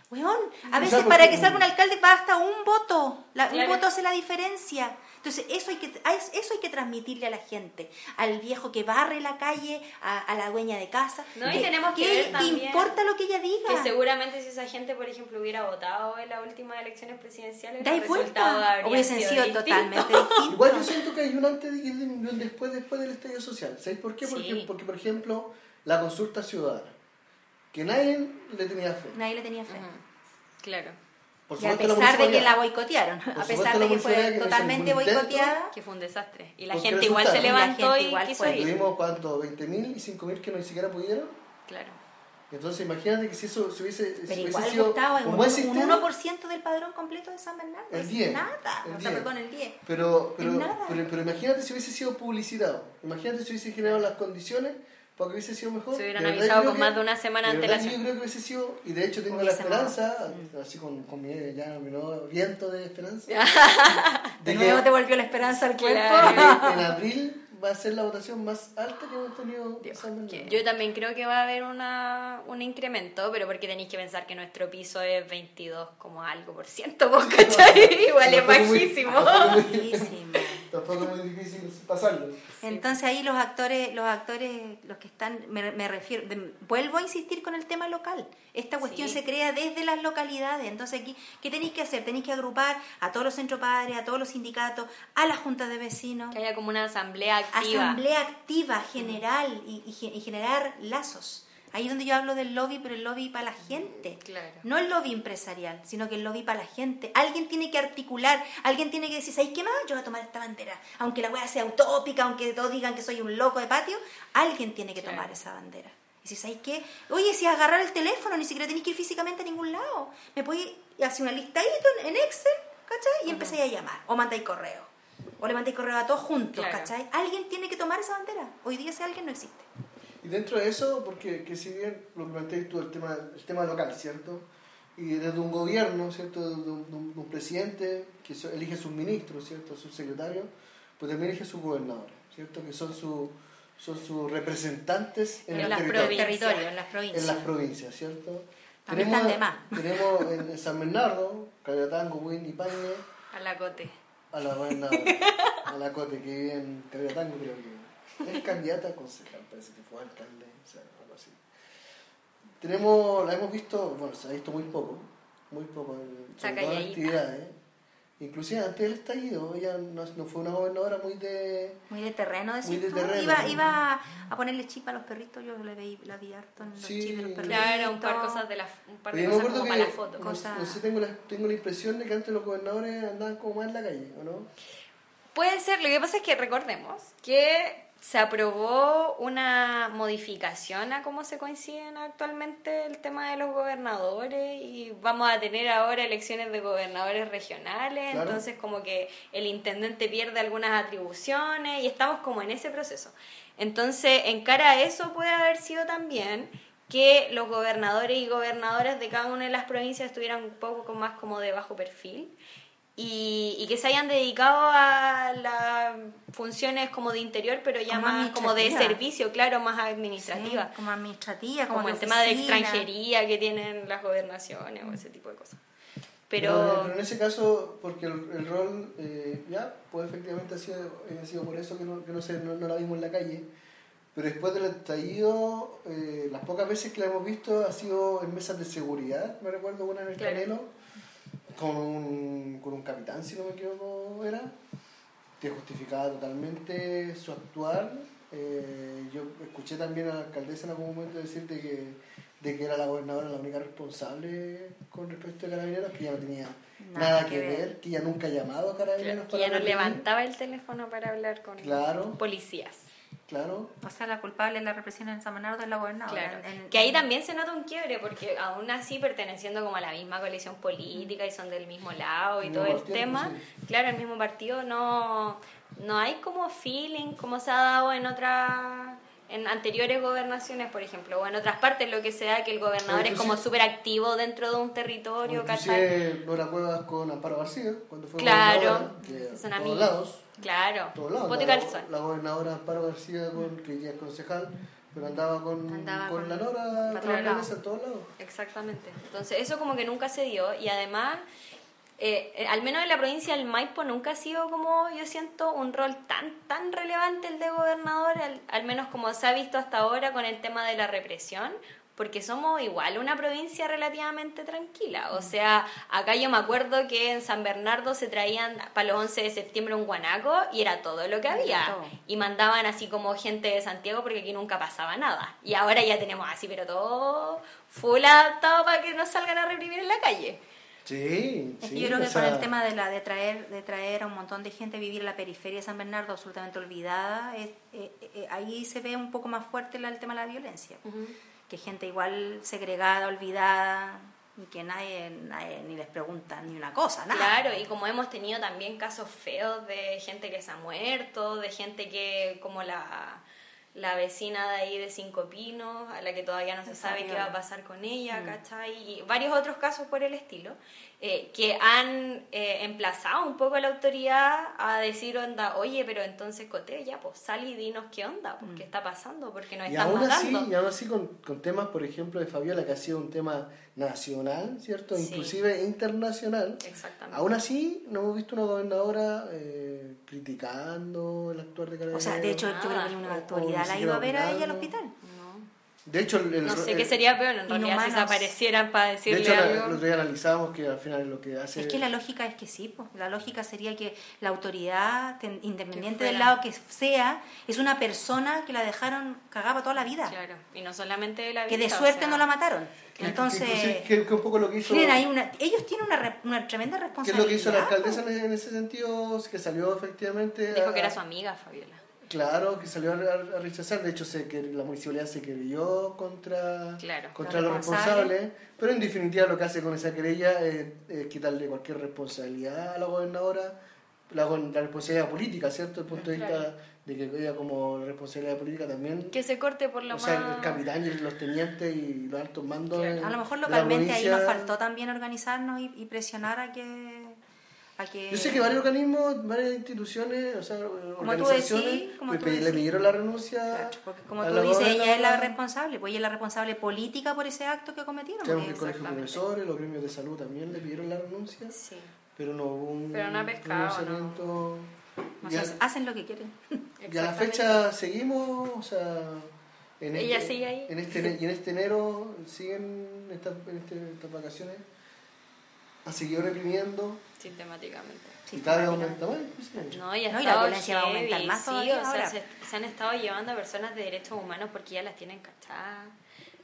Weón, a veces para que salga un alcalde basta un voto. La- Claro. Un voto hace la diferencia. Entonces, eso hay, que, eso hay que transmitirle a la gente. Al viejo que barre la calle, a, a la dueña de casa. No, y que- tenemos que ¿qué ver también importa lo que ella diga? Que seguramente si esa gente, por ejemplo, hubiera votado en las últimas elecciones presidenciales, Da el vuelta. resultado habría Hubiesen sido distinto. totalmente distintos. Igual yo siento que hay un antes y un después después del estallido social. ¿Sabéis por qué? Porque, Sí. porque, por ejemplo, la consulta ciudadana, que nadie le tenía fe. Nadie le tenía fe. Claro. Por Y a pesar de que la boicotearon, a pesar de que fue que totalmente boicoteada, Que fue un desastre. Y la gente igual se resultaron. Y la levantó gente y, igual quiso ir. Tuvimos, ¿cuánto? ¿20.000 y 5.000 que no ni siquiera pudieron? Claro. Entonces imagínate que si eso si hubiese, si pero hubiese igual sido Gustavo, un un, buen un sistema, 1% del padrón completo de San Bernardo. El es 10, Nada. el o sea, 10. perdón, el 10. pero, pero, nada. pero, pero imagínate si hubiese sido publicitado, imagínate si hubiese generado las condiciones para que hubiese sido mejor. Se hubieran avisado con más de una semana de antelación. Yo creo que hubiese sido, y de hecho tengo la esperanza, así con, con mi, ya, mi nuevo viento de esperanza. de, nuevo te volvió la esperanza al cuerpo. en abril va a ser la votación más alta que hemos tenido. yo también creo que va a haber una, un incremento, pero porque tenéis que pensar que nuestro piso es 22 como algo por ciento, ¿vos cachai? Igual es bajísimo. bajísimo. Tampoco es muy difícil pasarlo. Entonces ahí los actores, los actores, los que están, me, me refiero, vuelvo a insistir con el tema local. Esta cuestión se crea desde las localidades. Entonces aquí, ¿qué tenéis que hacer? Tenéis que agrupar a todos los centros padres, a todos los sindicatos, a las juntas de vecinos. Que haya como una asamblea activa. Asamblea activa, general, y, y generar lazos. Ahí es donde yo hablo del lobby, pero el lobby para la gente. Claro. No el lobby empresarial, sino que el lobby para la gente. Alguien tiene que articular, alguien tiene que decir, ¿sabes qué más? Yo voy a tomar esta bandera. Aunque la weá sea utópica, aunque todos digan que soy un loco de patio, alguien tiene que tomar esa bandera. Y si ¿sabes qué? Oye, si agarrar el teléfono, ni siquiera tenéis que ir físicamente a ningún lado. Me podéis hacer una listadita en Excel, ¿cachai? Y empecé a llamar. O mandáis correo. O le mandáis correo a todos juntos, ¿cachai? Alguien tiene que tomar esa bandera. Hoy día ese alguien no existe. Y dentro de eso, porque que si bien lo planteas tú, el tema, el tema local, ¿cierto? Y desde un gobierno, ¿cierto? De un, un, presidente que elige sus ministros, ¿cierto? Sus secretarios, pues también elige sus gobernadores, ¿cierto? Que son, su, son sus representantes en, el territorio. en las provincias. En las provincias, ¿cierto? También tenemos, están de más. tenemos en San Bernardo, Cayatango, Win y Pañe. A la Cote. A la a la Cote, que vive en Cayatango, creo que es candidata a concejal, parece que fue alcalde, o sea, algo así. Tenemos, la hemos visto, bueno, se ha visto muy poco, muy poco en actividades. Inclusive antes del estallido, ella no, no, fue una gobernadora muy de... Muy de terreno, decís muy de terreno, iba, iba a ponerle chip a los perritos, yo le vi, la vi harto en los sí, chips de los perritos. Claro, un par, cosas de la, un par de cosas como para la foto. No, sé, tengo la, tengo la impresión de que antes los gobernadores andaban como más en la calle, ¿o no? Puede ser, lo que pasa es que recordemos que se aprobó una modificación a cómo se coinciden actualmente el tema de los gobernadores y vamos a tener ahora elecciones de gobernadores regionales, entonces como que el intendente pierde algunas atribuciones y estamos como en ese proceso. Entonces, en cara a eso puede haber sido también que los gobernadores y gobernadoras de cada una de las provincias estuvieran un poco más como de bajo perfil y, que se hayan dedicado a las funciones como de interior, pero ya más como de servicio, claro, más administrativa. como administrativa, como, el tema de extranjería que tienen las gobernaciones o ese tipo de cosas. Pero, pero, en ese caso, porque el, rol, eh, ya, pues efectivamente ha sido, ha sido por eso que no, que no, sé, no, la vimos en la calle. Pero después del estallido, eh, las pocas veces que la hemos visto ha sido en mesas de seguridad, me recuerdo una en el Canelo con un, con un capitán, si no me equivoco, era, que justificaba totalmente su actuar. Eh, yo escuché también a la alcaldesa en algún momento decirte que, de que era la gobernadora la única responsable con respecto a carabineros, que ya no tenía nada, que, ver. que ya nunca ha llamado a carabineros. Que ya no levantaba el teléfono para hablar con claro. policías. Claro. O sea, la culpable de la represión en San Bernardo es la gobernadora. Claro. que ahí también se nota un quiebre, porque aún así perteneciendo como a la misma coalición política y son del mismo lado y todo el tema, claro, el mismo partido, no, no hay como feeling como se ha dado en otras en anteriores gobernaciones, por ejemplo, o en otras partes, lo que sea que el gobernador es como súper activo dentro de un territorio. Inclusive Nora Cuevas con Amparo García, cuando fue claro, son amigos. Lados, Claro, la, la, gobernadora Amparo García, con, que ya es concejal, pero andaba con, con, la Nora en todos lados. Exactamente. Entonces, eso como que nunca se dio y además, eh, eh, al menos en la provincia del Maipo nunca ha sido como yo siento un rol tan tan relevante el de gobernador, al, al menos como se ha visto hasta ahora con el tema de la represión, porque somos igual una provincia relativamente tranquila. O sea, acá yo me acuerdo que en San Bernardo se traían para los 11 de septiembre un guanaco y era todo lo que había. Y mandaban así como gente de Santiago porque aquí nunca pasaba nada. Y ahora ya tenemos así, pero todo full adaptado para que no salgan a reprimir en la calle. Sí, sí, yo creo que con el tema de la de traer de traer a un montón de gente a vivir en la periferia de San Bernardo absolutamente olvidada, es, eh, eh, ahí se ve un poco más fuerte el, tema de la violencia que gente igual segregada, olvidada, y que nadie, ni les pregunta ni una cosa, nada. Claro, y como hemos tenido también casos feos de gente que se ha muerto, de gente que como la la vecina de ahí de Cinco Pinos, a la que todavía no se sabe qué va a pasar con ella, mm. ¿cachai? Y varios otros casos por el estilo. Eh, que han eh, emplazado un poco a la autoridad a decir, onda, oye, pero entonces Cote, ya, pues sal y dinos qué onda, pues, qué mm. está pasando, porque nos y están aún Así, y aún así con, con, temas, por ejemplo, de Fabiola, que ha sido un tema nacional, ¿cierto? Inclusive internacional. Exactamente. Aún así, no hemos visto una gobernadora eh, criticando el actuar de Carabineros. O sea, de hecho, yo creo que una autoridad la ha ido a ver a ella al hospital. De hecho, el, no sé qué sería peor en realidad si desaparecieran para decirle de hecho, algo. el otro día analizábamos que al final lo que hace... Es que la lógica es que sí, pues. la lógica sería que la autoridad, independiente del lado que sea, es una persona que la dejaron cagada toda la vida. Claro, y no solamente la vida. Que de suerte no la mataron. Entonces, que, un poco lo que hizo, una, ellos tienen una, una tremenda responsabilidad. ¿Qué es lo que hizo la alcaldesa en ese sentido? Que salió efectivamente... Dijo que era su amiga, Fabiola. Claro, que salió a, rechazar. De hecho, sé que la municipalidad se querelló contra, contra los responsables. Pero en definitiva, lo que hace con esa querella es, quitarle cualquier responsabilidad a la gobernadora, la, la responsabilidad política, ¿cierto? Desde el punto de vista de que ella, como responsabilidad política, también. Que se corte por la O sea, el capitán y los tenientes y los altos mandos. a lo mejor localmente ahí nos faltó también organizarnos y presionar a que yo sé que varios organismos, varias instituciones, o sea, organizaciones le, pidieron la renuncia. porque como tú dices, ella es la responsable, pues ella es la responsable política por ese acto que cometieron. Tenemos que el colegio de profesores, los gremios de salud también le pidieron la renuncia, sí. pero no hubo un pero no ha pescado, no. hacen lo que quieren. Y a la fecha seguimos, o sea... En ella este, sigue ahí. En este, y en este enero siguen estas, en este, estas vacaciones ha seguido reprimiendo. Sistemáticamente. Y cada vez aumenta más. No, y, no, y la violencia va a aumentar más sí, o sea, se, han estado llevando a personas de derechos humanos porque ya las tienen cachadas.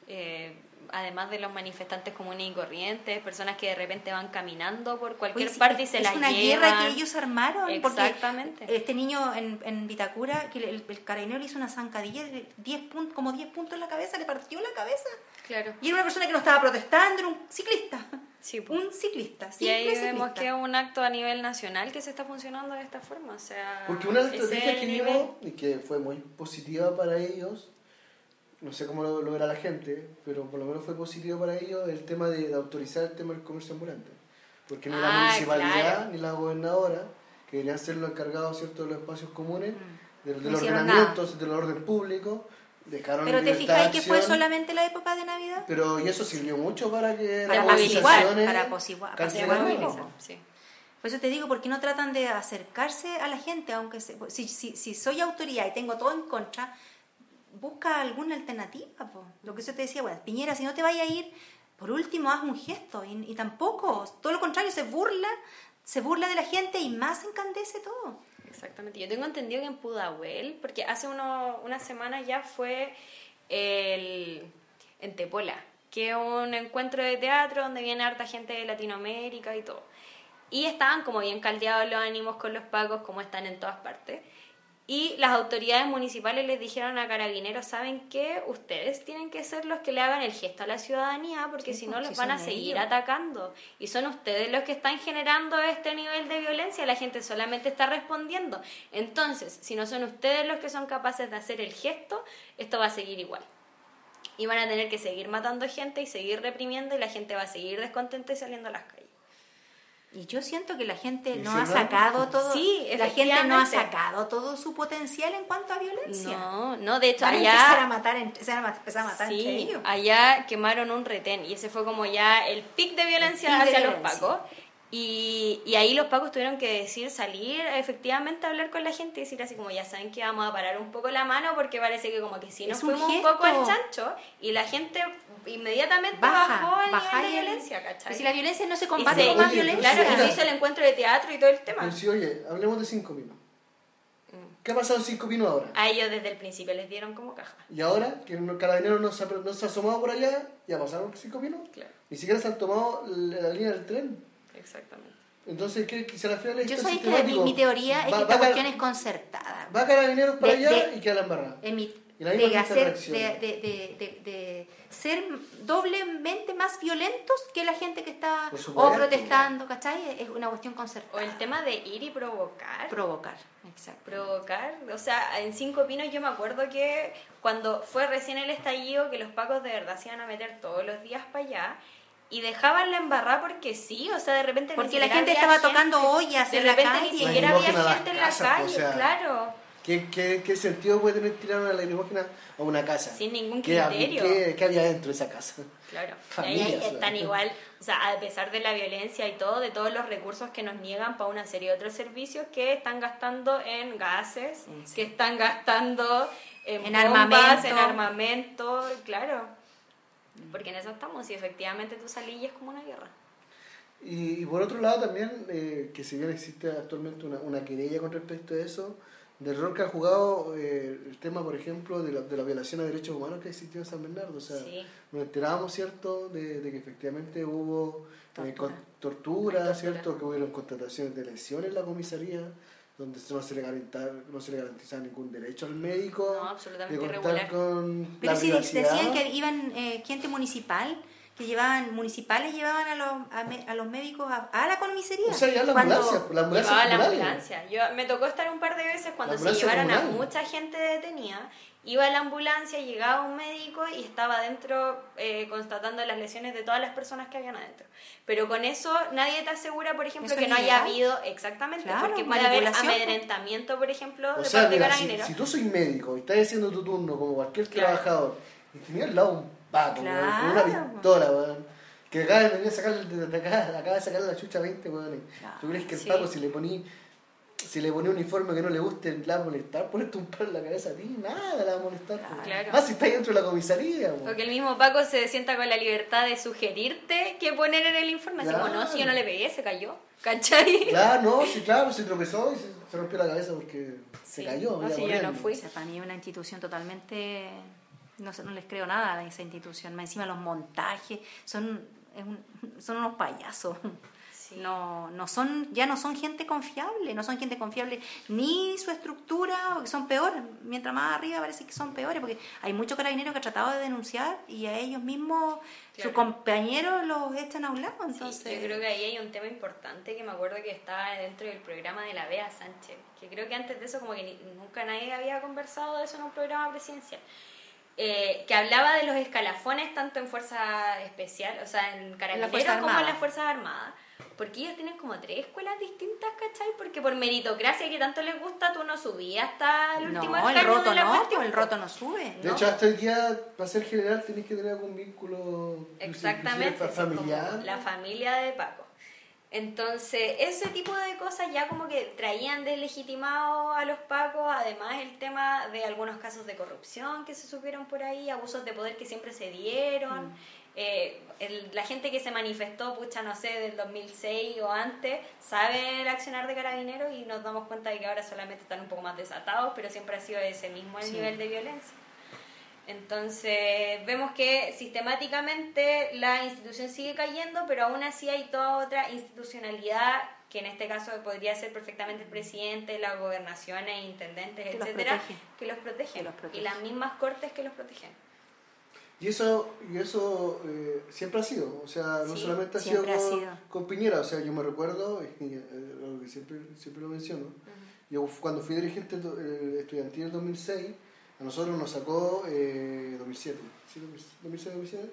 Eh, además de los manifestantes comunes y corrientes, personas que de repente van caminando por cualquier parte y se las llevan. Es una guerra que ellos armaron. Exactamente. este niño en, en Vitacura, que el, el carabinero le hizo una zancadilla de 10 puntos, como 10 puntos en la cabeza, le partió la cabeza. Claro. Y era una persona que no estaba protestando, era un ciclista. Sí, un ciclista. Y ahí vemos que es un acto a nivel nacional que se está funcionando de esta forma. O sea, Porque una de las estrategias que vimos y que fue muy positiva para ellos, no sé cómo lo, lo, verá la gente, pero por lo menos fue positivo para ellos el tema de, autorizar el tema del comercio ambulante. Porque ni la ah, municipalidad ni la gobernadora, que deberían ser los encargados ¿cierto? de los espacios comunes, mm. de, los ordenamientos, del orden público, pero te fijáis que fue solamente la época de Navidad. Pero y eso sirvió mucho para que para apaciguar, para apaciguar, sí. Por eso te digo, ¿por qué no tratan de acercarse a la gente? aunque si, si, si, soy autoridad y tengo todo en contra, busca alguna alternativa. Lo que eso te decía, bueno, Piñera, si no te vaya a ir, por último haz un gesto. Y, y tampoco, todo lo contrario, se burla, se burla de la gente y más encandece todo. Exactamente. Yo tengo entendido que en Pudahuel, porque hace uno, una semana ya fue el, en Tepola, que es un encuentro de teatro donde viene harta gente de Latinoamérica y todo. Y estaban como bien caldeados los ánimos con los pagos, como están en todas partes. Y las autoridades municipales les dijeron a carabineros, ¿saben qué? Ustedes tienen que ser los que le hagan el gesto a la ciudadanía porque si no pues, los van a seguir atacando. Y son ustedes los que están generando este nivel de violencia, la gente solamente está respondiendo. Entonces, si no son ustedes los que son capaces de hacer el gesto, esto va a seguir igual. Y van a tener que seguir matando gente y seguir reprimiendo y la gente va a seguir descontenta y saliendo a las calles. Y yo siento que la gente no ha sacado todo, sí, la gente no ha sacado todo su potencial en cuanto a violencia. No, no, de hecho allá a matar, empezar a matar sí, ellos. allá quemaron un retén y ese fue como ya el pic de violencia hacia los pacos. Y, y, ahí los pacos tuvieron que decir, salir efectivamente a hablar con la gente y decir así como ya saben que vamos a parar un poco la mano porque parece que como que si nos fuimos un, poco al chancho y la gente inmediatamente bajó el nivel de violencia, ¿cachai? Y si la violencia no se combate con más violencia. Claro, y se hizo el encuentro de teatro y todo el tema. Pero sí, oye, hablemos de cinco pinos. ¿Qué ha pasado en cinco pinos ahora? A ellos desde el principio les dieron como caja. Y ahora, que el carabinero no se, ha, no se ha asomado por allá, ya pasaron cinco pinos. Claro. Ni siquiera se han tomado la, línea del tren. Exactamente. Entonces, ¿qué, se la final Yo soy que mi, teoría es que esta cuestión es concertada. Va a carabineros para allá y queda la embarrada. En mi de, hacer, de, ser doblemente más violentos que la gente que está o protestando, ¿cachai? Es una cuestión concertada. O el tema de ir y provocar. Provocar, provocar. O sea, en Cinco Pinos yo me acuerdo que cuando fue recién el estallido, que los pacos de verdad se iban a meter todos los días para allá, y dejaban la embarrada porque sí, o sea, de repente... Porque la gente estaba tocando ollas de en la repente calle. ni siquiera había gente en la calle, claro. ¿Qué, qué, ¿Qué, sentido puede tener tirar una lacrimógena a una casa? Sin ningún criterio. ¿Qué, qué, había dentro de esa casa? Claro, Familias, ahí están igual, o sea, a pesar de la violencia y todo, de todos los recursos que nos niegan para una serie de otros servicios que están gastando en gases, que están gastando en, en armamento. en armamento, claro. Porque en eso estamos y efectivamente tú salís y es como una guerra. Y, por otro lado también, eh, que si bien existe actualmente una, una querella con respecto a eso, del rol que ha jugado eh, el tema, por ejemplo, de la, de la violación a derechos humanos que existió en San Bernardo. O sea, nos enterábamos, ¿cierto?, de, de que efectivamente hubo eh, tortura, ¿cierto?, que hubieron constataciones de lesiones en la comisaría, donde no se le garantizaba, no se le garantizaba ningún derecho al médico. No, absolutamente. Con Pero si decían que iban eh, gente municipal que llevaban, municipales llevaban a los, a, los médicos a, la comisaría. O sea, ya la ambulancia, la ambulancia. la ambulancia. Yo, me tocó estar un par de veces cuando se llevaron a mucha gente detenida. Iba a la ambulancia, llegaba un médico y estaba adentro eh, constatando las lesiones de todas las personas que habían adentro. Pero con eso nadie te asegura, por ejemplo, que no haya habido, exactamente, porque puede haber amedrentamiento, por ejemplo, de sea, parte mira, si, si, tú soy médico y estás haciendo tu turno como cualquier trabajador y tenías al lado un pato, con una pistola, weón. Que acaba de venir a sacarle, de, acaba, de sacarle la chucha 20, weón. ¿Tú crees que el paco si le poní si le ponía un uniforme que no le guste, la va a molestar, ponerte un palo en la cabeza a ti, nada la va a molestar. Claro. Más si está ahí dentro de la comisaría. O que el mismo Paco se sienta con la libertad de sugerirte qué poner en el informe. Así como, no, si yo no le pegué, se cayó. ¿Cachai? Claro, no, sí, claro, se tropezó y se, rompió la cabeza porque se cayó. No, si yo no fui. O para mí es una institución totalmente no, no les creo nada a esa institución. Más encima los montajes son, son unos payasos. No, no son, ya no son gente confiable, no son gente confiable ni su estructura, que son peores, mientras más arriba parece que son peores, porque hay muchos carabineros que han tratado de denunciar y a ellos mismos, sus compañeros los echan a un lado. Entonces... yo creo que ahí hay un tema importante que me acuerdo que estaba dentro del programa de la Bea Sánchez, que creo que antes de eso como que nunca nadie había conversado de eso en un programa presidencial. Eh, que hablaba de los escalafones tanto en Fuerza Especial, o sea, en Carabineros como en las Fuerzas Armadas. Porque ellos tienen como tres escuelas distintas, ¿cachai? Porque por meritocracia que tanto les gusta, tú no subías hasta el último no, el roto no, el roto no sube. De hecho, hasta el día, para ser general, tenés que tener algún vínculo Exactamente, familiar. la familia de Paco. Entonces, ese tipo de cosas ya como que traían deslegitimado a los pacos, además el tema de algunos casos de corrupción que se supieron por ahí, abusos de poder que siempre se dieron. Mm. Eh, la gente que se manifestó, pucha, no sé, del 2006 o antes, sabe el accionar de carabineros y nos damos cuenta de que ahora solamente están un poco más desatados, pero siempre ha sido ese mismo el nivel de violencia. Entonces vemos que sistemáticamente la institución sigue cayendo, pero aún así hay toda otra institucionalidad que en este caso podría ser perfectamente el presidente, las gobernaciones, intendentes, etcétera, que los protegen. Y las mismas cortes que los protegen. Y eso, y eso eh, siempre ha sido, o sea, no solamente ha sido, con, Piñera, o sea, yo me recuerdo, y, algo que siempre, siempre lo menciono, yo cuando fui dirigente estudiantil en 2006, a nosotros nos sacó eh, 2007, ¿sí? 2007, 2007.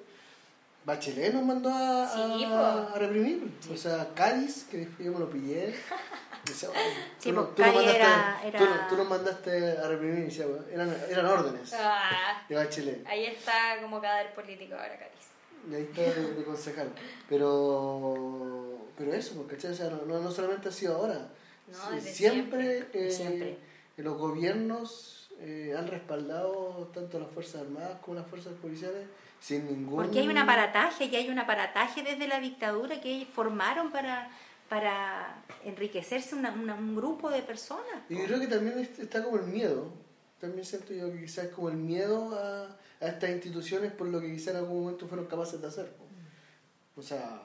Bachelet nos mandó a, a, reprimir. O sea, Cádiz, que después yo me lo pillé. Decía, sí, tú, tú, mandaste, era, era... Tú, nos mandaste a reprimir, decía, eran, eran órdenes ah, de Bachelet. Ahí está como cadáver político ahora Cádiz. Y ahí está de, de concejal. Pero, pero eso, porque O sea, no, no, solamente ha sido ahora. No, desde siempre, siempre. Eh, siempre. los gobiernos eh, han respaldado tanto las Fuerzas Armadas como las Fuerzas Policiales sin ningún... Porque hay un aparataje, y hay un aparataje desde la dictadura que formaron para, para enriquecerse un grupo de personas. Y yo creo que también está como el miedo, también siento yo que quizás como el miedo a, a estas instituciones por lo que quizás en algún momento fueron capaces de hacer. O sea...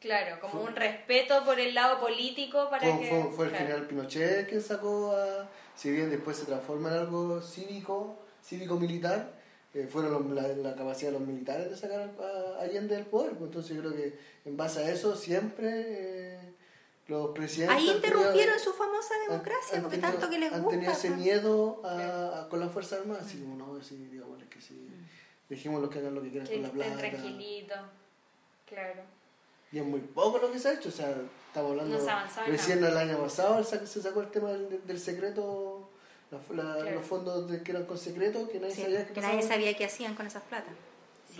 Claro, como un respeto por el lado político para que... Fue, fue el general Pinochet que sacó a si bien después se transforma en algo cívico, cívico-militar, eh, fueron la, capacidad de los militares de sacar a, Allende del poder. Pues entonces yo creo que en base a eso siempre eh, los presidentes. Ahí interrumpieron su famosa democracia, porque tanto que les gusta. Han tenido ese miedo a, con las Fuerzas Armadas, así como no, así, digamos, que sí, mm. dejemos lo que hagan lo que quieran con la plata. tranquilito, claro. Y es muy poco lo que se ha hecho, o sea, estamos hablando. recién el año pasado se sacó el tema del, del secreto, los fondos de, que eran con secreto, que nadie sabía que nadie sabía qué hacían con esas plata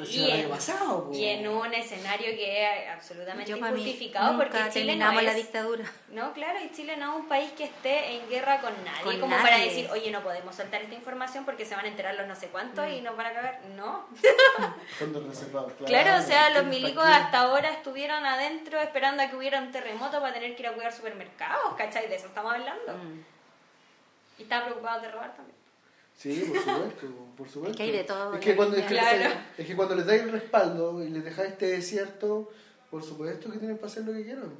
y, en, pasado, y en un escenario que es absolutamente injustificado porque Chile no es, la dictadura. No, claro, y Chile no es un país que esté en guerra con nadie, como para decir, oye, no podemos soltar esta información porque se van a enterar los no sé cuántos y nos van a cagar. No. claro. Claro, o sea, los milicos hasta ahora estuvieron adentro esperando a que hubiera un terremoto para tener que ir a cuidar supermercados, ¿cachai? De eso estamos hablando. Mm. Y estaban preocupados de robar también. Sí, por supuesto, por supuesto. Es que hay de todo. Es que, cuando, es, que, cuando les dais el respaldo y les dejáis este desierto, por supuesto que tienen para hacer lo que quieran.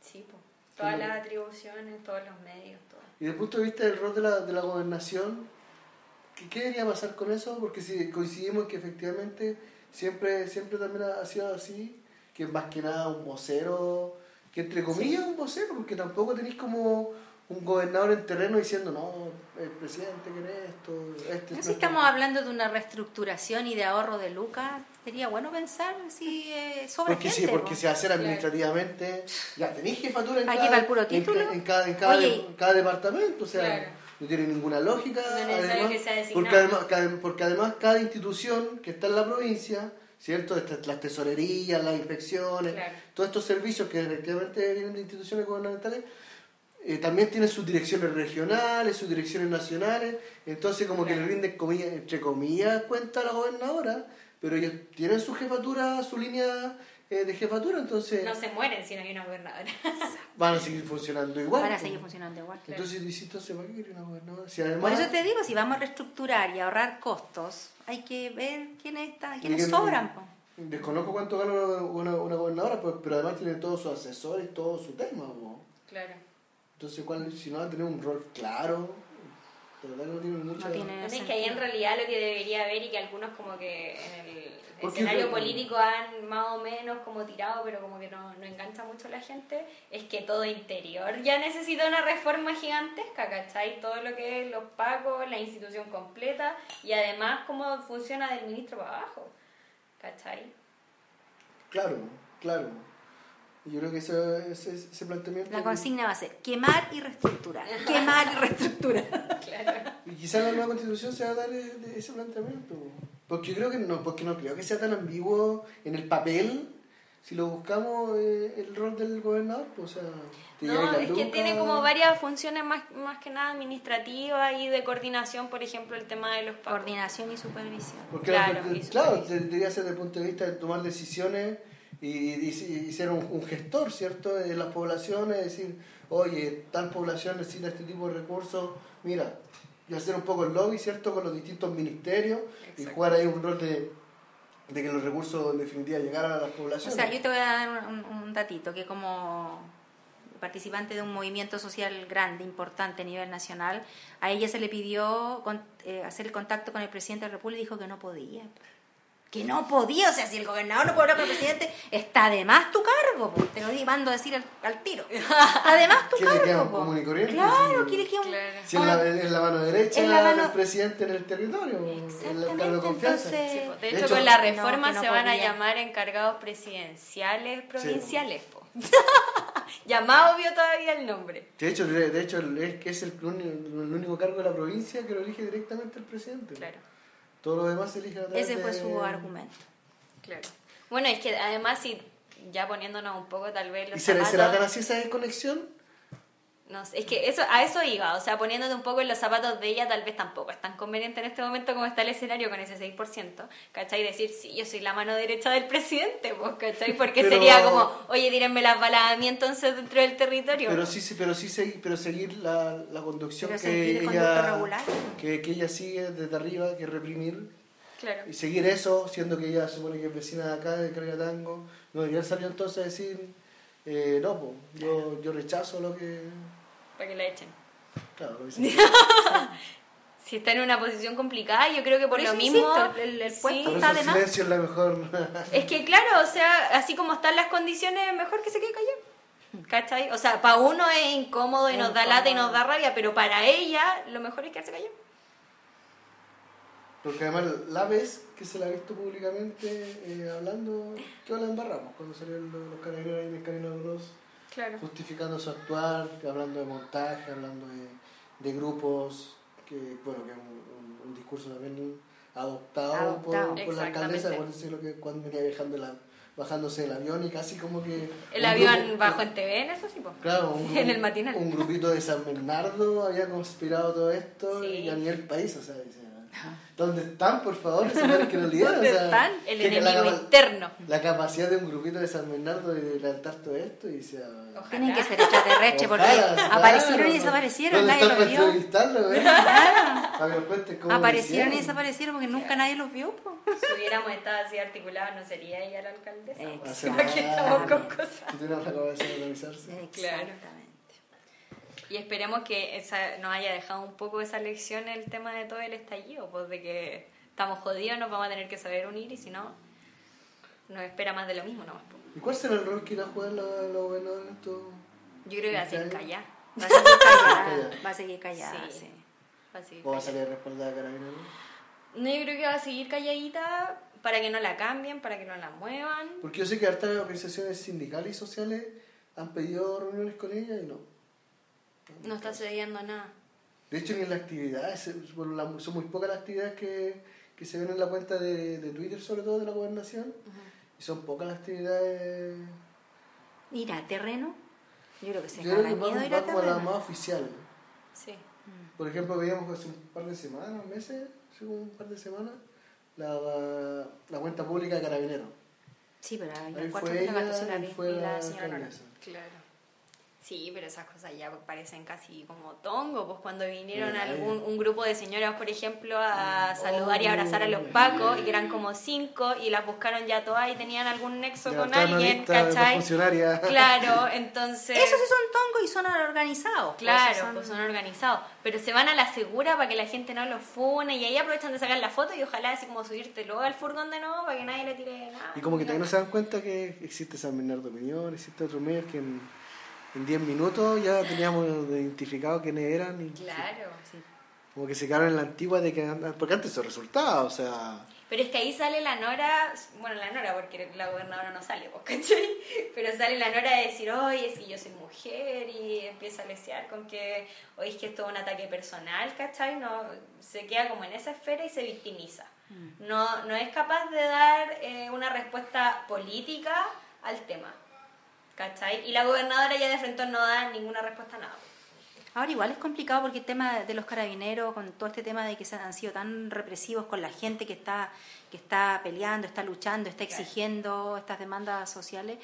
Sí, pues. Todas las atribuciones, todos los medios, todo. Y desde el punto de vista del rol de la, de la gobernación, ¿qué, ¿qué, debería pasar con eso? Porque si coincidimos que efectivamente siempre, siempre también ha sido así, que es más que nada un vocero, que entre comillas un vocero, porque tampoco tenéis como un gobernador en terreno diciendo, no, el presidente quiere esto, este... No si estamos hablando de una reestructuración y de ahorro de lucas, sería bueno pensar si eh, sobre Porque sí, porque si hacer administrativamente, ya tenéis jefatura en, cada, el puro título. En, cada, en cada, cada, departamento, o sea, no tiene ninguna lógica. además, porque, además, porque además cada institución que está en la provincia... ¿cierto? Las tesorerías, las inspecciones, todos estos servicios que efectivamente vienen de instituciones gubernamentales, eh, también tiene sus direcciones regionales, sus direcciones nacionales, entonces como que le rinden, comillas, entre comillas, cuenta a la gobernadora, pero ellos tienen su jefatura, su línea eh, de jefatura, entonces... No se mueren si no hay una gobernadora. van a seguir funcionando igual. Van a seguir funcionando igual. Entonces, ¿para qué quiere una gobernadora? Por eso te digo, si vamos a reestructurar y ahorrar costos, hay que ver quiénes, está, quiénes sobran. Desconozco cuánto gana una, una, gobernadora, pues, pero además tiene todos sus asesores todo su tema. Claro. Entonces, ¿cuál, si no va a tener un rol claro, de verdad no tiene mucha... No es que ahí en realidad lo que debería haber y que algunos como que en el escenario político han más o menos como tirado, pero como que no, no engancha mucho a la gente, es que todo interior ya necesita una reforma gigantesca, ¿cachai? Todo lo que es los pagos, la institución completa y además cómo funciona del ministro para abajo, ¿cachai? Claro, claro. Yo creo que ese, ese, planteamiento... La consigna va a ser quemar y reestructurar. quemar y reestructurar. claro. Y quizás la nueva constitución se va a dar ese planteamiento. Porque yo creo que no, porque no creo que sea tan ambiguo en el papel si lo buscamos eh, el rol del gobernador, pues, o sea, no, es que tiene como varias funciones más, más que nada administrativas y de coordinación, por ejemplo, el tema de los. Coordinación y supervisión. claro, claro debería ser desde el punto de vista de tomar decisiones y, y, ser un, gestor, ¿cierto?, de las poblaciones, decir, oye, tal población necesita este tipo de recursos, mira, y hacer un poco el lobby, ¿cierto?, con los distintos ministerios y jugar ahí un rol de, de que los recursos en definitiva llegaran a las poblaciones. O sea, yo te voy a dar un, un datito, que como participante de un movimiento social grande, importante a nivel nacional, a ella se le pidió eh, hacer el contacto con el presidente de la República y dijo que no podía que no podía, o sea, si el gobernador no puede hablar con el presidente, está además tu cargo, pues, te lo mando a decir al, tiro. Además tu cargo. Le queda un común y corriente? Claro, quiere que un... Si es la, la, mano derecha del presidente en el territorio, el cargo de confianza. Entonces, de, hecho, con la reforma se van a llamar encargados presidenciales provinciales. Sí. Llamado obvio todavía el nombre. De hecho, de, hecho es que es el, el único cargo de la provincia que lo elige directamente el presidente. Claro. Todo lo demás se elige a Ese fue su argumento. Claro. Bueno, es que además, si ya poniéndonos un poco tal vez los ¿Y será, será tan así esa desconexión? No sé, es que eso, a eso iba, o sea, poniéndote un poco en los zapatos de ella, tal vez tampoco es tan conveniente en este momento como está el escenario con ese 6%, ¿cachai? Decir, sí, yo soy la mano derecha del presidente, pues, ¿cachai? Porque sería como, oye, tírenme las balas a mí entonces dentro del territorio. Pero sí, pero sí seguir, pero seguir la, la conducción que ella, que, que, ella sigue desde arriba, que reprimir. Claro. Y seguir eso, siendo que ella supone que es vecina de acá, de Tango, no debería salir entonces a decir, eh, no, pues, yo, yo rechazo lo que para que la echen. Claro, si está en una posición complicada, yo creo que por, lo mismo. el, puesto está de silencio es la mejor. es que, claro, o sea, así como están las condiciones, mejor que se quede callado. ¿Cachai? O sea, para uno es incómodo y nos da lata y nos da rabia, pero para ella lo mejor es quedarse callado. Porque además la vez que se la ha visto públicamente eh, hablando, que la embarramos cuando salieron los, los carabineros ahí en el Carino. Claro. Justificando su actuar, hablando de montaje, hablando de, de grupos, que bueno, que es un, un, un discurso también adoptado, Adoptado. por, por la alcaldesa, Exactamente. acuérdense lo que cuando venía viajando la, bajándose del avión y casi como que... El avión grupo- bajo en TVN, eso sí, pues. Claro, un, En el matinal. un grupito de San Bernardo había conspirado todo esto Sí. y a nivel país, o sea, dice, ¿dónde están, por favor? Man que lo lidera, ¿Dónde o sea, están? El que la, enemigo interno. la capacidad de un grupito de San Bernardo de levantar todo esto y. Ojalá. Tienen que ser extraterrestres porque Ojalá, claro. aparecieron y desaparecieron, ¿Dónde nadie los vio. güey? Claro. Para que nos cuenten cómo lo Aparecieron y desaparecieron porque nunca nadie los vio. po. Si hubiéramos estado así articulados, no sería ella la alcaldesa. Aquí estamos con cosas. Tenemos la capacidad de organizarse. Claro. Exactamente. Y esperemos que esa, nos haya dejado un poco esa lección el tema de todo el estallido, pues de que estamos jodidos, nos vamos a tener que saber unir y si no, nos espera más de lo mismo nomás. pues. ¿Y cuál será el rol que irá a jugar la, la gobernadora en esto? Yo creo que va a ¿Este ser callar. Va a seguir callada. Va a seguir callada, Sí. sí. Va a seguir ¿O va a callada. salir respaldada de carabineros? No, yo creo que va a seguir calladita para que no la cambien, para que no la muevan. Porque yo sé que hartas organizaciones sindicales y sociales han pedido reuniones con ella y no. No está cediendo nada. De hecho, ni en las actividades, bueno, la- son muy pocas las actividades que, que se ven en la cuenta de, de Twitter, sobre todo de la gobernación, y son pocas las actividades. Ir a terreno. Yo creo que se Yo creo caga que miedo va, ir a la más oficial. Sí. Por ejemplo, veíamos hace un par de semanas, meses, hace un par de semanas, la, la cuenta pública de Carabineros. Sí, pero hay Ahí cuatro fue de la y la la señora. Claro. Sí, pero esas cosas ya parecen casi como tongo, pues cuando vinieron algún un grupo de señoras, por ejemplo, a Mm. saludar y Oh. abrazar a los pacos, y que eran como cinco, y las buscaron ya todas y tenían algún nexo Ya, con alguien, ¿cachai? funcionarias. Claro, entonces... Esos sí son tongos y son organizados. pues, Claro, son- pues son organizados, pero se van a la segura para que la gente no los fune y ahí aprovechan de sacar la foto y ojalá así como subírtelo al furgón de nuevo para que nadie le tire nada. Y como que todavía no se dan cuenta que existe San Bernardo Peñón, existe otros medios que en, en 10 minutos ya teníamos identificado quiénes eran y Claro. Sí. como que se quedaron en la antigua de que porque antes se resultaba, o sea, Pero es que ahí sale la Nora, bueno, la Nora, porque la gobernadora no sale, pues, ¿cachai? Pero sale la Nora de decir, oye, es que yo soy mujer, y empieza a lesear con que, oye, es que esto es un ataque personal, ¿cachai? No, se queda como en esa esfera y se victimiza. No, no es capaz de dar eh, una respuesta política al tema, ¿cachai? Y la gobernadora ya de frente no da ninguna respuesta a nada. Ahora igual es complicado porque el tema de los carabineros, con todo este tema de que se han sido tan represivos con la gente que está, que está peleando, está luchando, está exigiendo estas demandas sociales,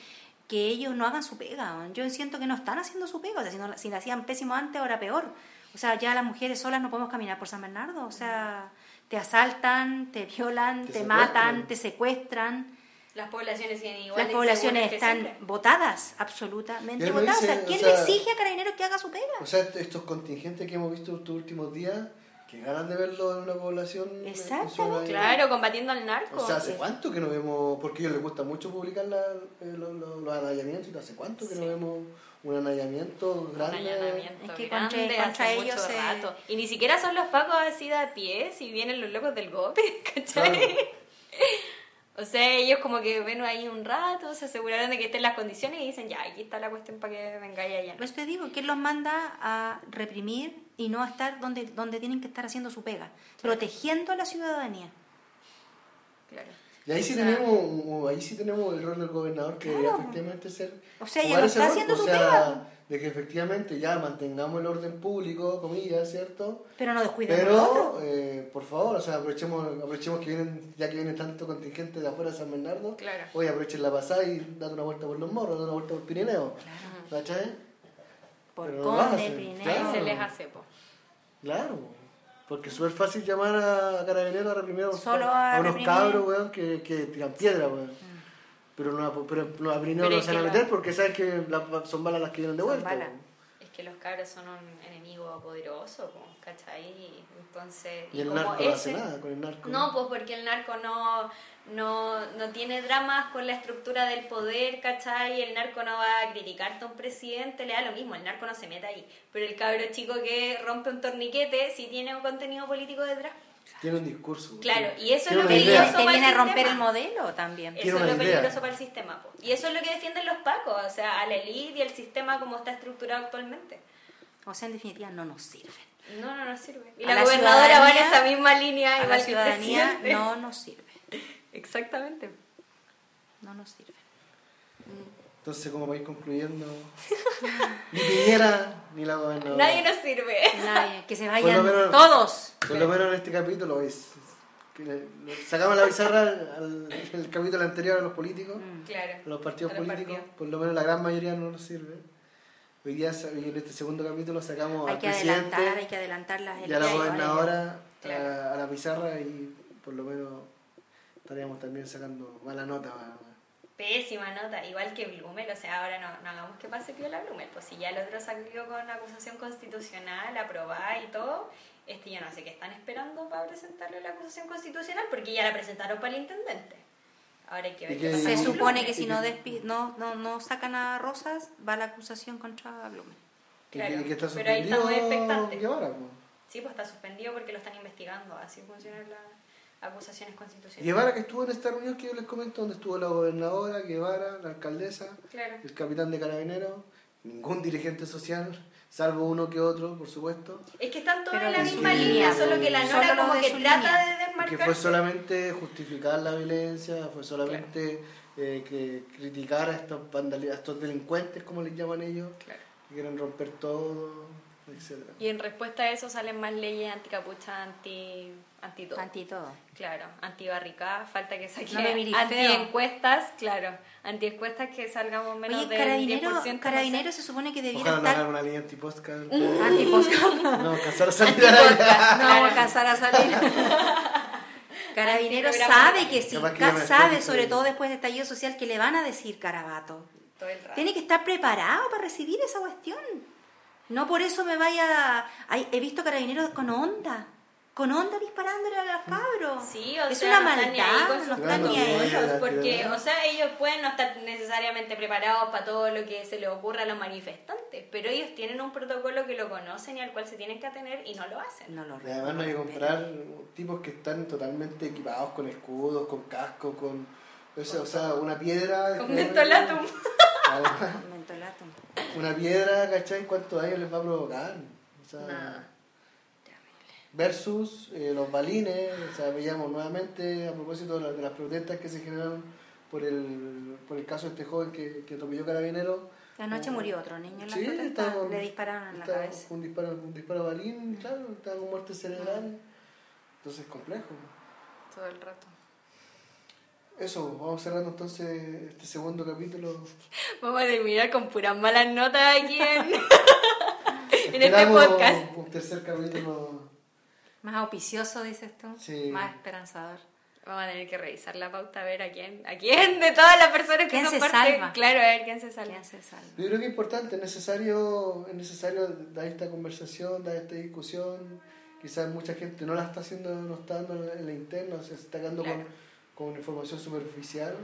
que ellos no hagan su pega. Yo siento que no están haciendo su pega. O sea, si, no, si la hacían pésimo antes, ahora peor. O sea, ya las mujeres solas no podemos caminar por San Bernardo. O sea, te asaltan, te violan, Te matan, te secuestran. Las poblaciones siguen igual. Las poblaciones están votadas, absolutamente votadas. o dice, sea, o ¿quién sea, le exige a Carabineros que haga su pega? o sea, estos contingentes que hemos visto estos últimos días, que ganas de verlo en una población en Exacto, Claro, combatiendo al narco. O sea, ¿hace cuánto que no vemos? Porque a ellos les gusta mucho publicar la, eh, los, los, los anallamientos. y ¿Hace cuánto que Sí. no vemos un anallamiento Un grande? allanamiento Es que grande contra- contra hace ellos mucho se- rato. Y ni siquiera son los pacos así de a pie, si vienen los locos del golpe, ¿cachai? Claro. O sea, ellos como que ven ahí un rato, se aseguraron de que estén las condiciones y dicen, ya, aquí está la cuestión para que vengáis allá. Pues te digo, ¿quién los manda a reprimir y no a estar donde, donde tienen que estar haciendo su pega? Protegiendo a la ciudadanía. Claro. Y ahí sí, O sea, tenemos, ahí sí tenemos el rol del gobernador que debería Claro. efectivamente ser. O sea, ya no está haciendo o su sea, pega. De que efectivamente ya mantengamos el orden público, comillas, ¿cierto? Pero no. Pero, eh, por favor, o sea, aprovechemos, aprovechemos que vienen, ya que viene tanto contingente de afuera de San Bernardo, Claro. oye, aprovechen la pasada y date una vuelta por los morros, date una vuelta por Pirineo. ¿Cachai? Por pero no Conde, hacen, Pirineo. claro. Se les hace, po. Claro. Porque es súper fácil llamar a carabineros a reprimir a, Solo a unos reprimir. cabros, weón, que, que tiran piedra, weón. Pero no, pero no a carabineros Pero no se van a meter la- porque saben que la- son balas las que vienen de vuelta. balas. Es que los cabros son un enemigo poderoso, po, ¿cachai? Entonces, Y el como narco no hace nada con el narco. No, pues porque el narco no, no, no tiene dramas con la estructura del poder, ¿cachai? El narco no va a criticarte a un presidente, le da lo mismo, el narco no se mete ahí. Pero el cabro chico que rompe un torniquete sí tiene un contenido político detrás. Tiene un discurso. Claro, y eso es lo viene, te viene a romper el modelo también. Eso es lo peligroso para el sistema. Po. Y eso es lo que defienden los pacos, o sea, a la elite y el sistema como está estructurado actualmente. O sea, en definitiva, no nos sirven. No, no nos sirve. Y A la, la gobernadora va en esa misma línea, A igual la ciudadanía no nos sirve. Exactamente. No nos sirve. Entonces, como vais concluyendo, ni Piñera ni la gobernadora. Nadie nos sirve. Nadie, que se vayan menos- todos. Por lo menos en este capítulo es. que le- le- sacamos la pizarra al, al- el capítulo anterior a los políticos, Claro. a los partidos A los políticos. partidos. Por lo menos la gran mayoría no nos sirve. Hoy día, en este segundo capítulo, sacamos Hay al que presidente adelantar, hay que adelantar las y a la gobernadora Claro. a, a la pizarra y por lo menos estaríamos también sacando mala nota. Pésima nota, igual que Blumel, o sea, ahora no, no hagamos que pase piola Blumel, pues si ya el otro salió con acusación constitucional, aprobada y todo, este yo no sé qué están esperando para presentarle la acusación constitucional, porque ya la presentaron para el intendente. Ahora hay que ver ¿Y qué qué- pasa Se con supone Blumel. que si no, despi- no, no, no sacan a Rosas, va la acusación contra Blumen. Y Claro, que- está pero ahí estamos expectantes. Guevara, pues. Sí, pues está suspendido porque lo están investigando, así funcionan las acusaciones constitucionales. Guevara que estuvo en esta reunión que yo les comento, donde estuvo la gobernadora, Guevara, la alcaldesa, Claro. el capitán de carabineros, ningún dirigente social, salvo uno que otro, por supuesto, Es que están todos Pero en la misma línea, línea, solo que la Nora como que trata línea. de que desmarcarse. fue solamente justificar la violencia, fue solamente eh, que criticar a estos, a estos delincuentes, como les llaman ellos, Claro. que quieren romper todo, etcétera. Y en respuesta a eso salen más leyes anticapucha, anti, anti todo. Anti todo. Claro, antibarricada, falta que saque No anti encuestas, claro, anti encuestas que salgamos menos Oye, del Carabinero, 10%. no Carabinero sé. se supone que debiera Ojalá no estar... una ley. Antipodcast. No, alcanzar a salir No vamos a claro. alcanzar a salir. Carabinero sabe que sí, que sabe, sobre todo después del estallido social, que le van a decir carabato. Todo el rato. Tiene que estar preparado para recibir esa cuestión. No por eso me vaya... Ay, he visto carabineros con onda. Con onda disparándole a los cabros. Sí, o es sea, una no están ni ahí maldad, no están ni no, porque, o sea, ellos pueden no estar necesariamente preparados para todo lo que se les ocurra a los manifestantes, pero ellos tienen un protocolo que lo conocen y al cual se tienen que atener y no lo hacen. No lo Y además no hay que comprar tipos que están totalmente equipados con escudos, con casco, con... O sea, o sea, una piedra... Con mentolatum. Además, Mentolatum. Una piedra, ¿cachai? ¿Cuántos daños les va a provocar? O sea, Nada. Versus eh, los balines, o sea, veíamos nuevamente a propósito de, la- de las protestas que se generaron por el, por el caso de este joven que, que atropelló carabinero. Anoche murió otro niño en la Sí, protesta, estaba con- le dispararon en la cabeza. Un disparo, un disparo balín, claro, estaba con muerte cerebral. Entonces, complejo. Todo el rato. Eso, vamos cerrando entonces este segundo capítulo. Vamos a terminar con puras malas notas aquí en, en este podcast. Un tercer capítulo. Más auspicioso, dices tú. Sí. Más esperanzador. Vamos a tener que revisar la pauta a ver a quién, a quién de todas las personas que ¿Quién son se parte. salva? Claro, a ver quién se salva. ¿Quién se salva? Yo creo que es importante, es necesario, es necesario dar esta conversación, dar esta discusión. Quizás mucha gente no la está haciendo, no está dando en la- en la interna, o sea, se está quedando Claro. con, con información superficial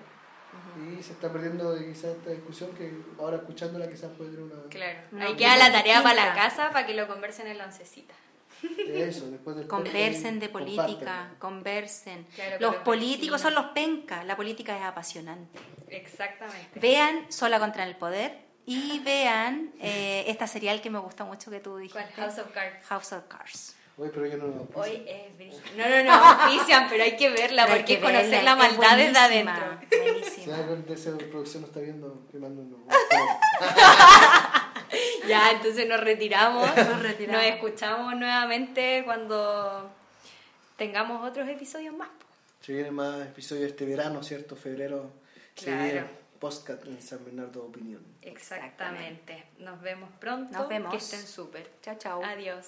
y se está perdiendo de quizás esta discusión que ahora escuchándola quizás puede tener una... Claro. Ahí queda la tarea para la casa para que lo conversen en la oncecita. Eso, después del Conversen de política, compártanlo. conversen. Claro, los políticos son los pencas, la política es apasionante. Exactamente. Vean Sola contra el Poder y vean eh, esta serial que me gusta mucho que tú dijiste. ¿Cuál? House of Cards. House of Cards. Oye, pero yo no lo Hoy es. No, no, no, auspician, pero hay que verla Pero porque que es conocer verla, la es maldad desde buenísima, adentro. Si Buenísima. alguien de esa producción no está viendo, que manden. Ya, entonces nos retiramos. Nos retiramos. Nos escuchamos nuevamente cuando tengamos otros episodios más. Se vienen más episodios este verano, ¿cierto? Febrero. Se Claro. viene podcast en San Bernardo Opinión. Exactamente. Nos vemos pronto. Nos vemos. Que estén súper. Chao, chao. Adiós.